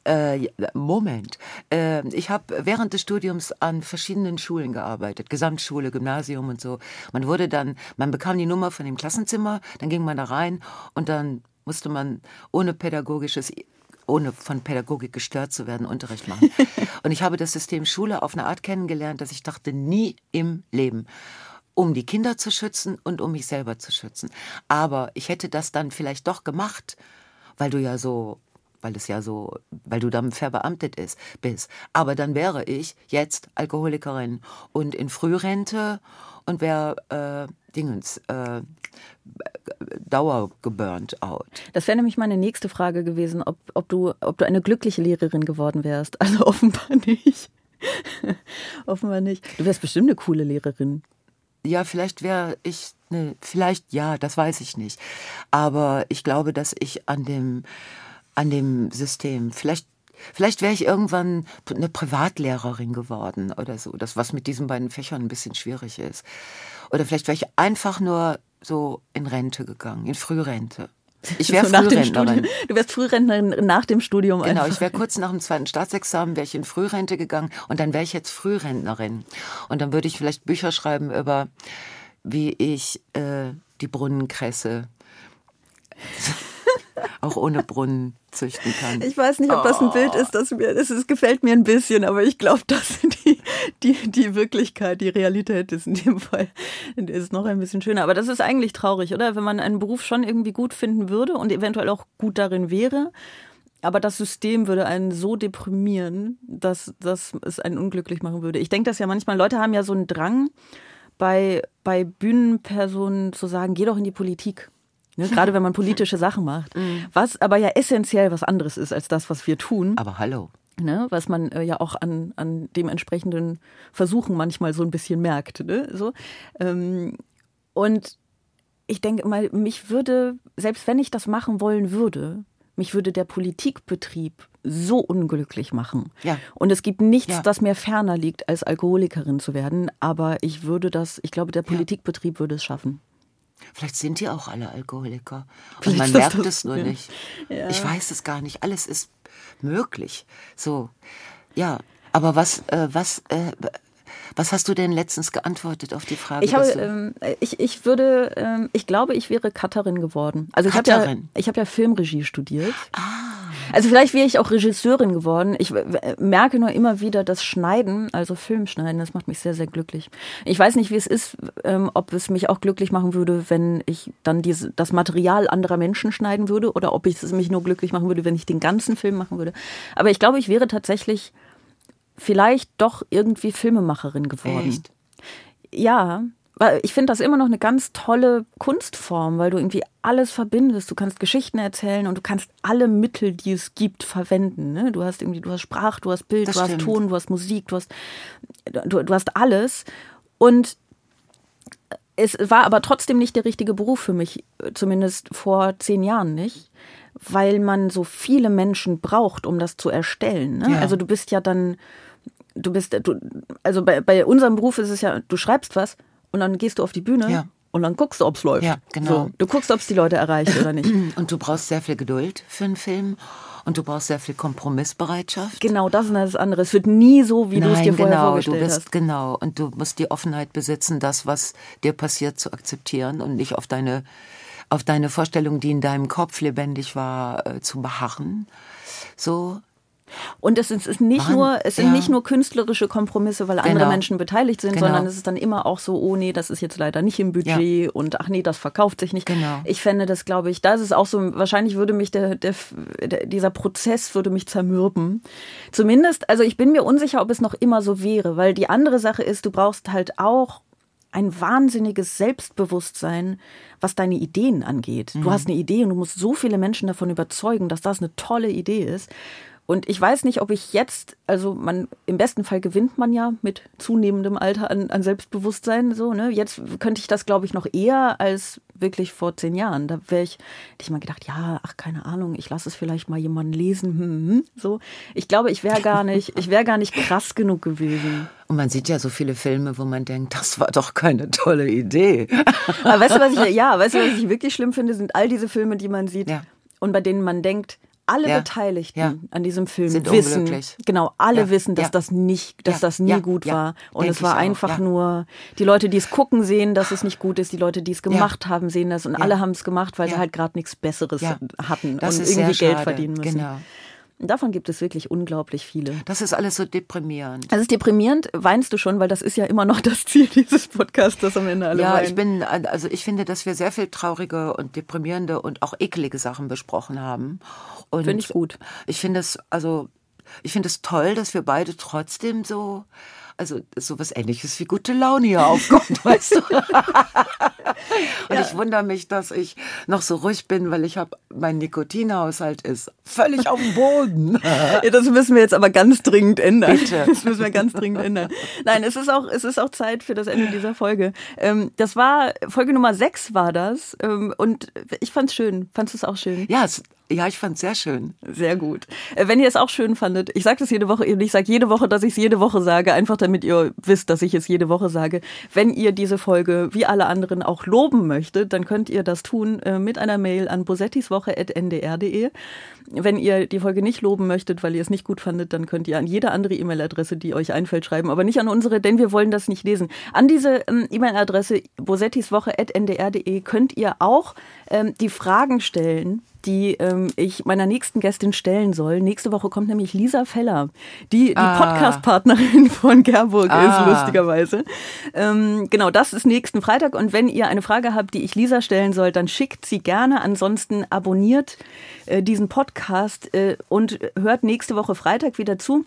Äh, Moment. Äh, ich habe während des Studiums an verschiedenen Schulen gearbeitet, Gesamtschule, Gymnasium und so. Man wurde dann, man bekam die Nummer von dem Klassenzimmer, dann ging man da rein und dann musste man ohne pädagogisches ohne von Pädagogik gestört zu werden, Unterricht machen. Und ich habe das System Schule auf eine Art kennengelernt, dass ich dachte, nie im Leben um die Kinder zu schützen und um mich selber zu schützen. Aber ich hätte das dann vielleicht doch gemacht, weil du ja so weil es ja so, weil du dann verbeamtet ist, bist. Aber dann wäre ich jetzt Alkoholikerin und in Frührente und wäre äh, Dingens äh, Dauer geburnt out. Das wäre nämlich meine nächste Frage gewesen, ob, ob, du, ob du eine glückliche Lehrerin geworden wärst. Also offenbar nicht. offenbar nicht. Du wärst bestimmt eine coole Lehrerin. Ja, vielleicht wäre ich, ne, vielleicht ja, das weiß ich nicht. Aber ich glaube, dass ich an dem an dem System. Vielleicht Vielleicht wäre ich irgendwann eine Privatlehrerin geworden oder so, das was mit diesen beiden Fächern ein bisschen schwierig ist. Oder vielleicht wäre ich einfach nur so in Rente gegangen, in Frührente. Ich wäre so Frührentnerin. Du wärst Frührentnerin nach dem Studium. Genau, einfach. ich wäre kurz nach dem zweiten Staatsexamen wäre ich in Frührente gegangen und dann wäre ich jetzt Frührentnerin und dann würde ich vielleicht Bücher schreiben über wie ich äh, die Brunnenkresse auch ohne Brunnen züchten kann. Ich weiß nicht, ob das ein Bild ist, das mir, ist, gefällt mir ein bisschen, aber ich glaube, dass die, die, die Wirklichkeit, die Realität ist in dem Fall, ist noch ein bisschen schöner. Aber das ist eigentlich traurig, oder? Wenn man einen Beruf schon irgendwie gut finden würde und eventuell auch gut darin wäre, aber das System würde einen so deprimieren, dass, dass es einen unglücklich machen würde. Ich denke das ja manchmal, Leute haben ja so einen Drang, bei, bei Bühnenpersonen zu sagen, geh doch in die Politik. Ne, gerade wenn man politische Sachen macht. Mhm. Was aber ja essentiell was anderes ist als das, was wir tun. Aber hallo. Ne, was man äh, ja auch an, an dem entsprechenden Versuchen manchmal so ein bisschen merkt. Ne? So. Ähm, und ich denke mal, mich würde, selbst wenn ich das machen wollen würde, mich würde der Politikbetrieb so unglücklich machen. Ja. Und es gibt nichts, ja. das mir ferner liegt, als Alkoholikerin zu werden. Aber ich würde das, ich glaube, der Politikbetrieb würde es schaffen. Vielleicht sind die auch alle Alkoholiker. Und man merkt es nur ja. nicht. Ja. Ich weiß es gar nicht. Alles ist möglich. So, ja. Aber was, äh, was, äh, was hast du denn letztens geantwortet auf die Frage? Ich, habe, ähm, ich, ich würde, ähm, ich glaube, ich wäre Cutterin geworden. Also ich habe ja, ich habe ja Filmregie studiert. Ah. Also vielleicht wäre ich auch Regisseurin geworden. Ich merke nur immer wieder das Schneiden, also Filmschneiden, das macht mich sehr, sehr glücklich. Ich weiß nicht, wie es ist, ähm, ob es mich auch glücklich machen würde, wenn ich dann diese, das Material anderer Menschen schneiden würde oder ob es mich nur glücklich machen würde, wenn ich den ganzen Film machen würde. Aber ich glaube, ich wäre tatsächlich vielleicht doch irgendwie Filmemacherin geworden. Echt? Ja, ich finde das immer noch eine ganz tolle Kunstform, weil du irgendwie alles verbindest. Du kannst Geschichten erzählen und du kannst alle Mittel, die es gibt, verwenden. Ne? Du hast irgendwie, du hast Sprach, du hast Bild, das du stimmt. hast Ton, du hast Musik, du hast, du, du hast alles. Und es war aber trotzdem nicht der richtige Beruf für mich, zumindest vor zehn Jahren nicht, weil man so viele Menschen braucht, um das zu erstellen. Ne? Ja. Also du bist ja dann, du bist, du, also bei, bei unserem Beruf ist es ja, du schreibst was und dann gehst du auf die Bühne ja. und dann guckst du, ob es läuft. Ja, genau. So, du guckst, ob es die Leute erreicht oder nicht. Und du brauchst sehr viel Geduld für einen Film. Und du brauchst sehr viel Kompromissbereitschaft. Genau, das ist das andere. Es wird nie so, wie du es dir vorher genau, vorgestellt du bist, hast. Genau, und du musst die Offenheit besitzen, das, was dir passiert, zu akzeptieren und nicht auf deine, auf deine Vorstellung, die in deinem Kopf lebendig war, äh, zu beharren. So, und es ist, nicht Mann, nur, es sind ja. nicht nur künstlerische Kompromisse, weil genau. andere Menschen beteiligt sind, genau. sondern es ist dann immer auch so, oh nee, das ist jetzt leider nicht im Budget ja. und ach nee, das verkauft sich nicht. Genau. Ich fände das, glaube ich, da ist es auch so, wahrscheinlich würde mich der, der, der, dieser Prozess würde mich zermürben. Zumindest, also ich bin mir unsicher, ob es noch immer so wäre, weil die andere Sache ist, du brauchst halt auch ein wahnsinniges Selbstbewusstsein, was deine Ideen angeht. Mhm. Du hast eine Idee und du musst so viele Menschen davon überzeugen, dass das eine tolle Idee ist. Und ich weiß nicht, ob ich jetzt, also man, im besten Fall gewinnt man ja mit zunehmendem Alter an, an Selbstbewusstsein, so, ne? Jetzt könnte ich das, glaube ich, noch eher als wirklich vor zehn Jahren. Da wäre ich, hätte ich mal gedacht, ja, ach, keine Ahnung, ich lasse es vielleicht mal jemanden lesen, hm, hm, hm, so. Ich glaube, ich wäre gar nicht, ich wäre gar nicht krass genug gewesen. Und man sieht ja so viele Filme, wo man denkt, das war doch keine tolle Idee. Aber weißt du, was ich, ja, weißt du, was ich wirklich schlimm finde, sind all diese Filme, die man sieht ja. und bei denen man denkt, alle ja. Beteiligten ja. an diesem Film Sind wissen, unglücklich. genau, alle ja. wissen, dass das nicht, dass das nie gut war. Und es war einfach nur, die Leute, die es gucken, sehen, dass es nicht gut ist. Die Leute, die es gemacht haben, sehen das. Und alle haben es gemacht, weil sie halt gerade nichts Besseres hatten das und irgendwie Geld verdienen müssen. Genau. Und davon gibt es wirklich unglaublich viele. Das ist alles so deprimierend. Das ist deprimierend. Weinst du schon, weil das ist ja immer noch das Ziel dieses Podcasts, dass am Ende alle Ja, weinen. ich bin, also ich finde, dass wir sehr viel traurige und deprimierende und auch ekelige Sachen besprochen haben. Finde ich gut. Ich finde es, also, ich finde es toll, dass wir beide trotzdem so also sowas ähnliches wie gute Laune hier aufkommt, weißt du. und ja. ich wundere mich, dass ich noch so ruhig bin, weil ich habe, mein Nikotinhaushalt ist völlig auf dem Boden. ja, das müssen wir jetzt aber ganz dringend ändern. Bitte. Das müssen wir ganz dringend ändern. Nein, es ist auch, es ist auch Zeit für das Ende dieser Folge. Ähm, das war, Folge Nummer 6 war das. Ähm, und ich fand's schön. Fandst du es auch schön? Ja, es ja, ich fand's sehr schön. Sehr gut. Äh, wenn ihr es auch schön fandet, ich sage das jede Woche, ich sage jede Woche, dass ich es jede Woche sage, einfach damit ihr wisst, dass ich es jede Woche sage. Wenn ihr diese Folge wie alle anderen auch loben möchtet, dann könnt ihr das tun äh, mit einer Mail an bosettiswoche.ndr.de. Wenn ihr die Folge nicht loben möchtet, weil ihr es nicht gut fandet, dann könnt ihr an jede andere E-Mail-Adresse, die euch einfällt, schreiben, aber nicht an unsere, denn wir wollen das nicht lesen. An diese ähm, E-Mail-Adresse bosettiswoche.ndr.de könnt ihr auch ähm, die Fragen stellen, die ähm, ich meiner nächsten Gästin stellen soll. Nächste Woche kommt nämlich Lisa Feller, die die ah. Podcast-Partnerin von Gerburg ah. ist, lustigerweise. Ähm, genau, das ist nächsten Freitag. Und wenn ihr eine Frage habt, die ich Lisa stellen soll, dann schickt sie gerne. Ansonsten abonniert äh, diesen Podcast äh, und hört nächste Woche Freitag wieder zu.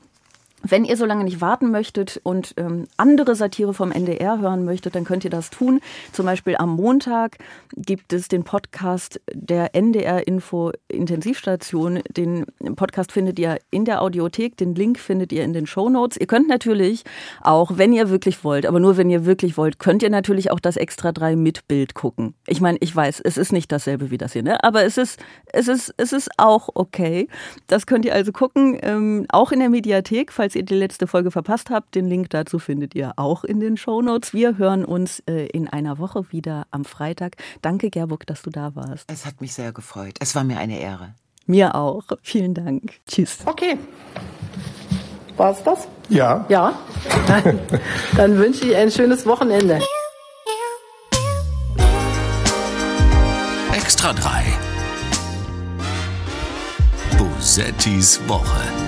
Wenn ihr so lange nicht warten möchtet und ähm, andere Satire vom NDR hören möchtet, dann könnt ihr das tun. Zum Beispiel am Montag gibt es den Podcast der NDR Info Intensivstation. Den Podcast findet ihr in der Audiothek. Den Link findet ihr in den Show Notes. Ihr könnt natürlich auch, wenn ihr wirklich wollt, aber nur wenn ihr wirklich wollt, könnt ihr natürlich auch das Extra 3 mit Bild gucken. Ich meine, ich weiß, es ist nicht dasselbe wie das hier, ne? aber es ist, es ist, es ist auch okay. Das könnt ihr also gucken, ähm, auch in der Mediathek, falls falls ihr die letzte Folge verpasst habt, den Link dazu findet ihr auch in den Show Notes. Wir hören uns äh, in einer Woche wieder am Freitag. Danke, Gerburg, dass du da warst. Es hat mich sehr gefreut. Es war mir eine Ehre. Mir auch. Vielen Dank. Tschüss. Okay. War es das? Ja. Ja. Dann, dann wünsche ich ein schönes Wochenende. Extra 3. Bosettis Woche.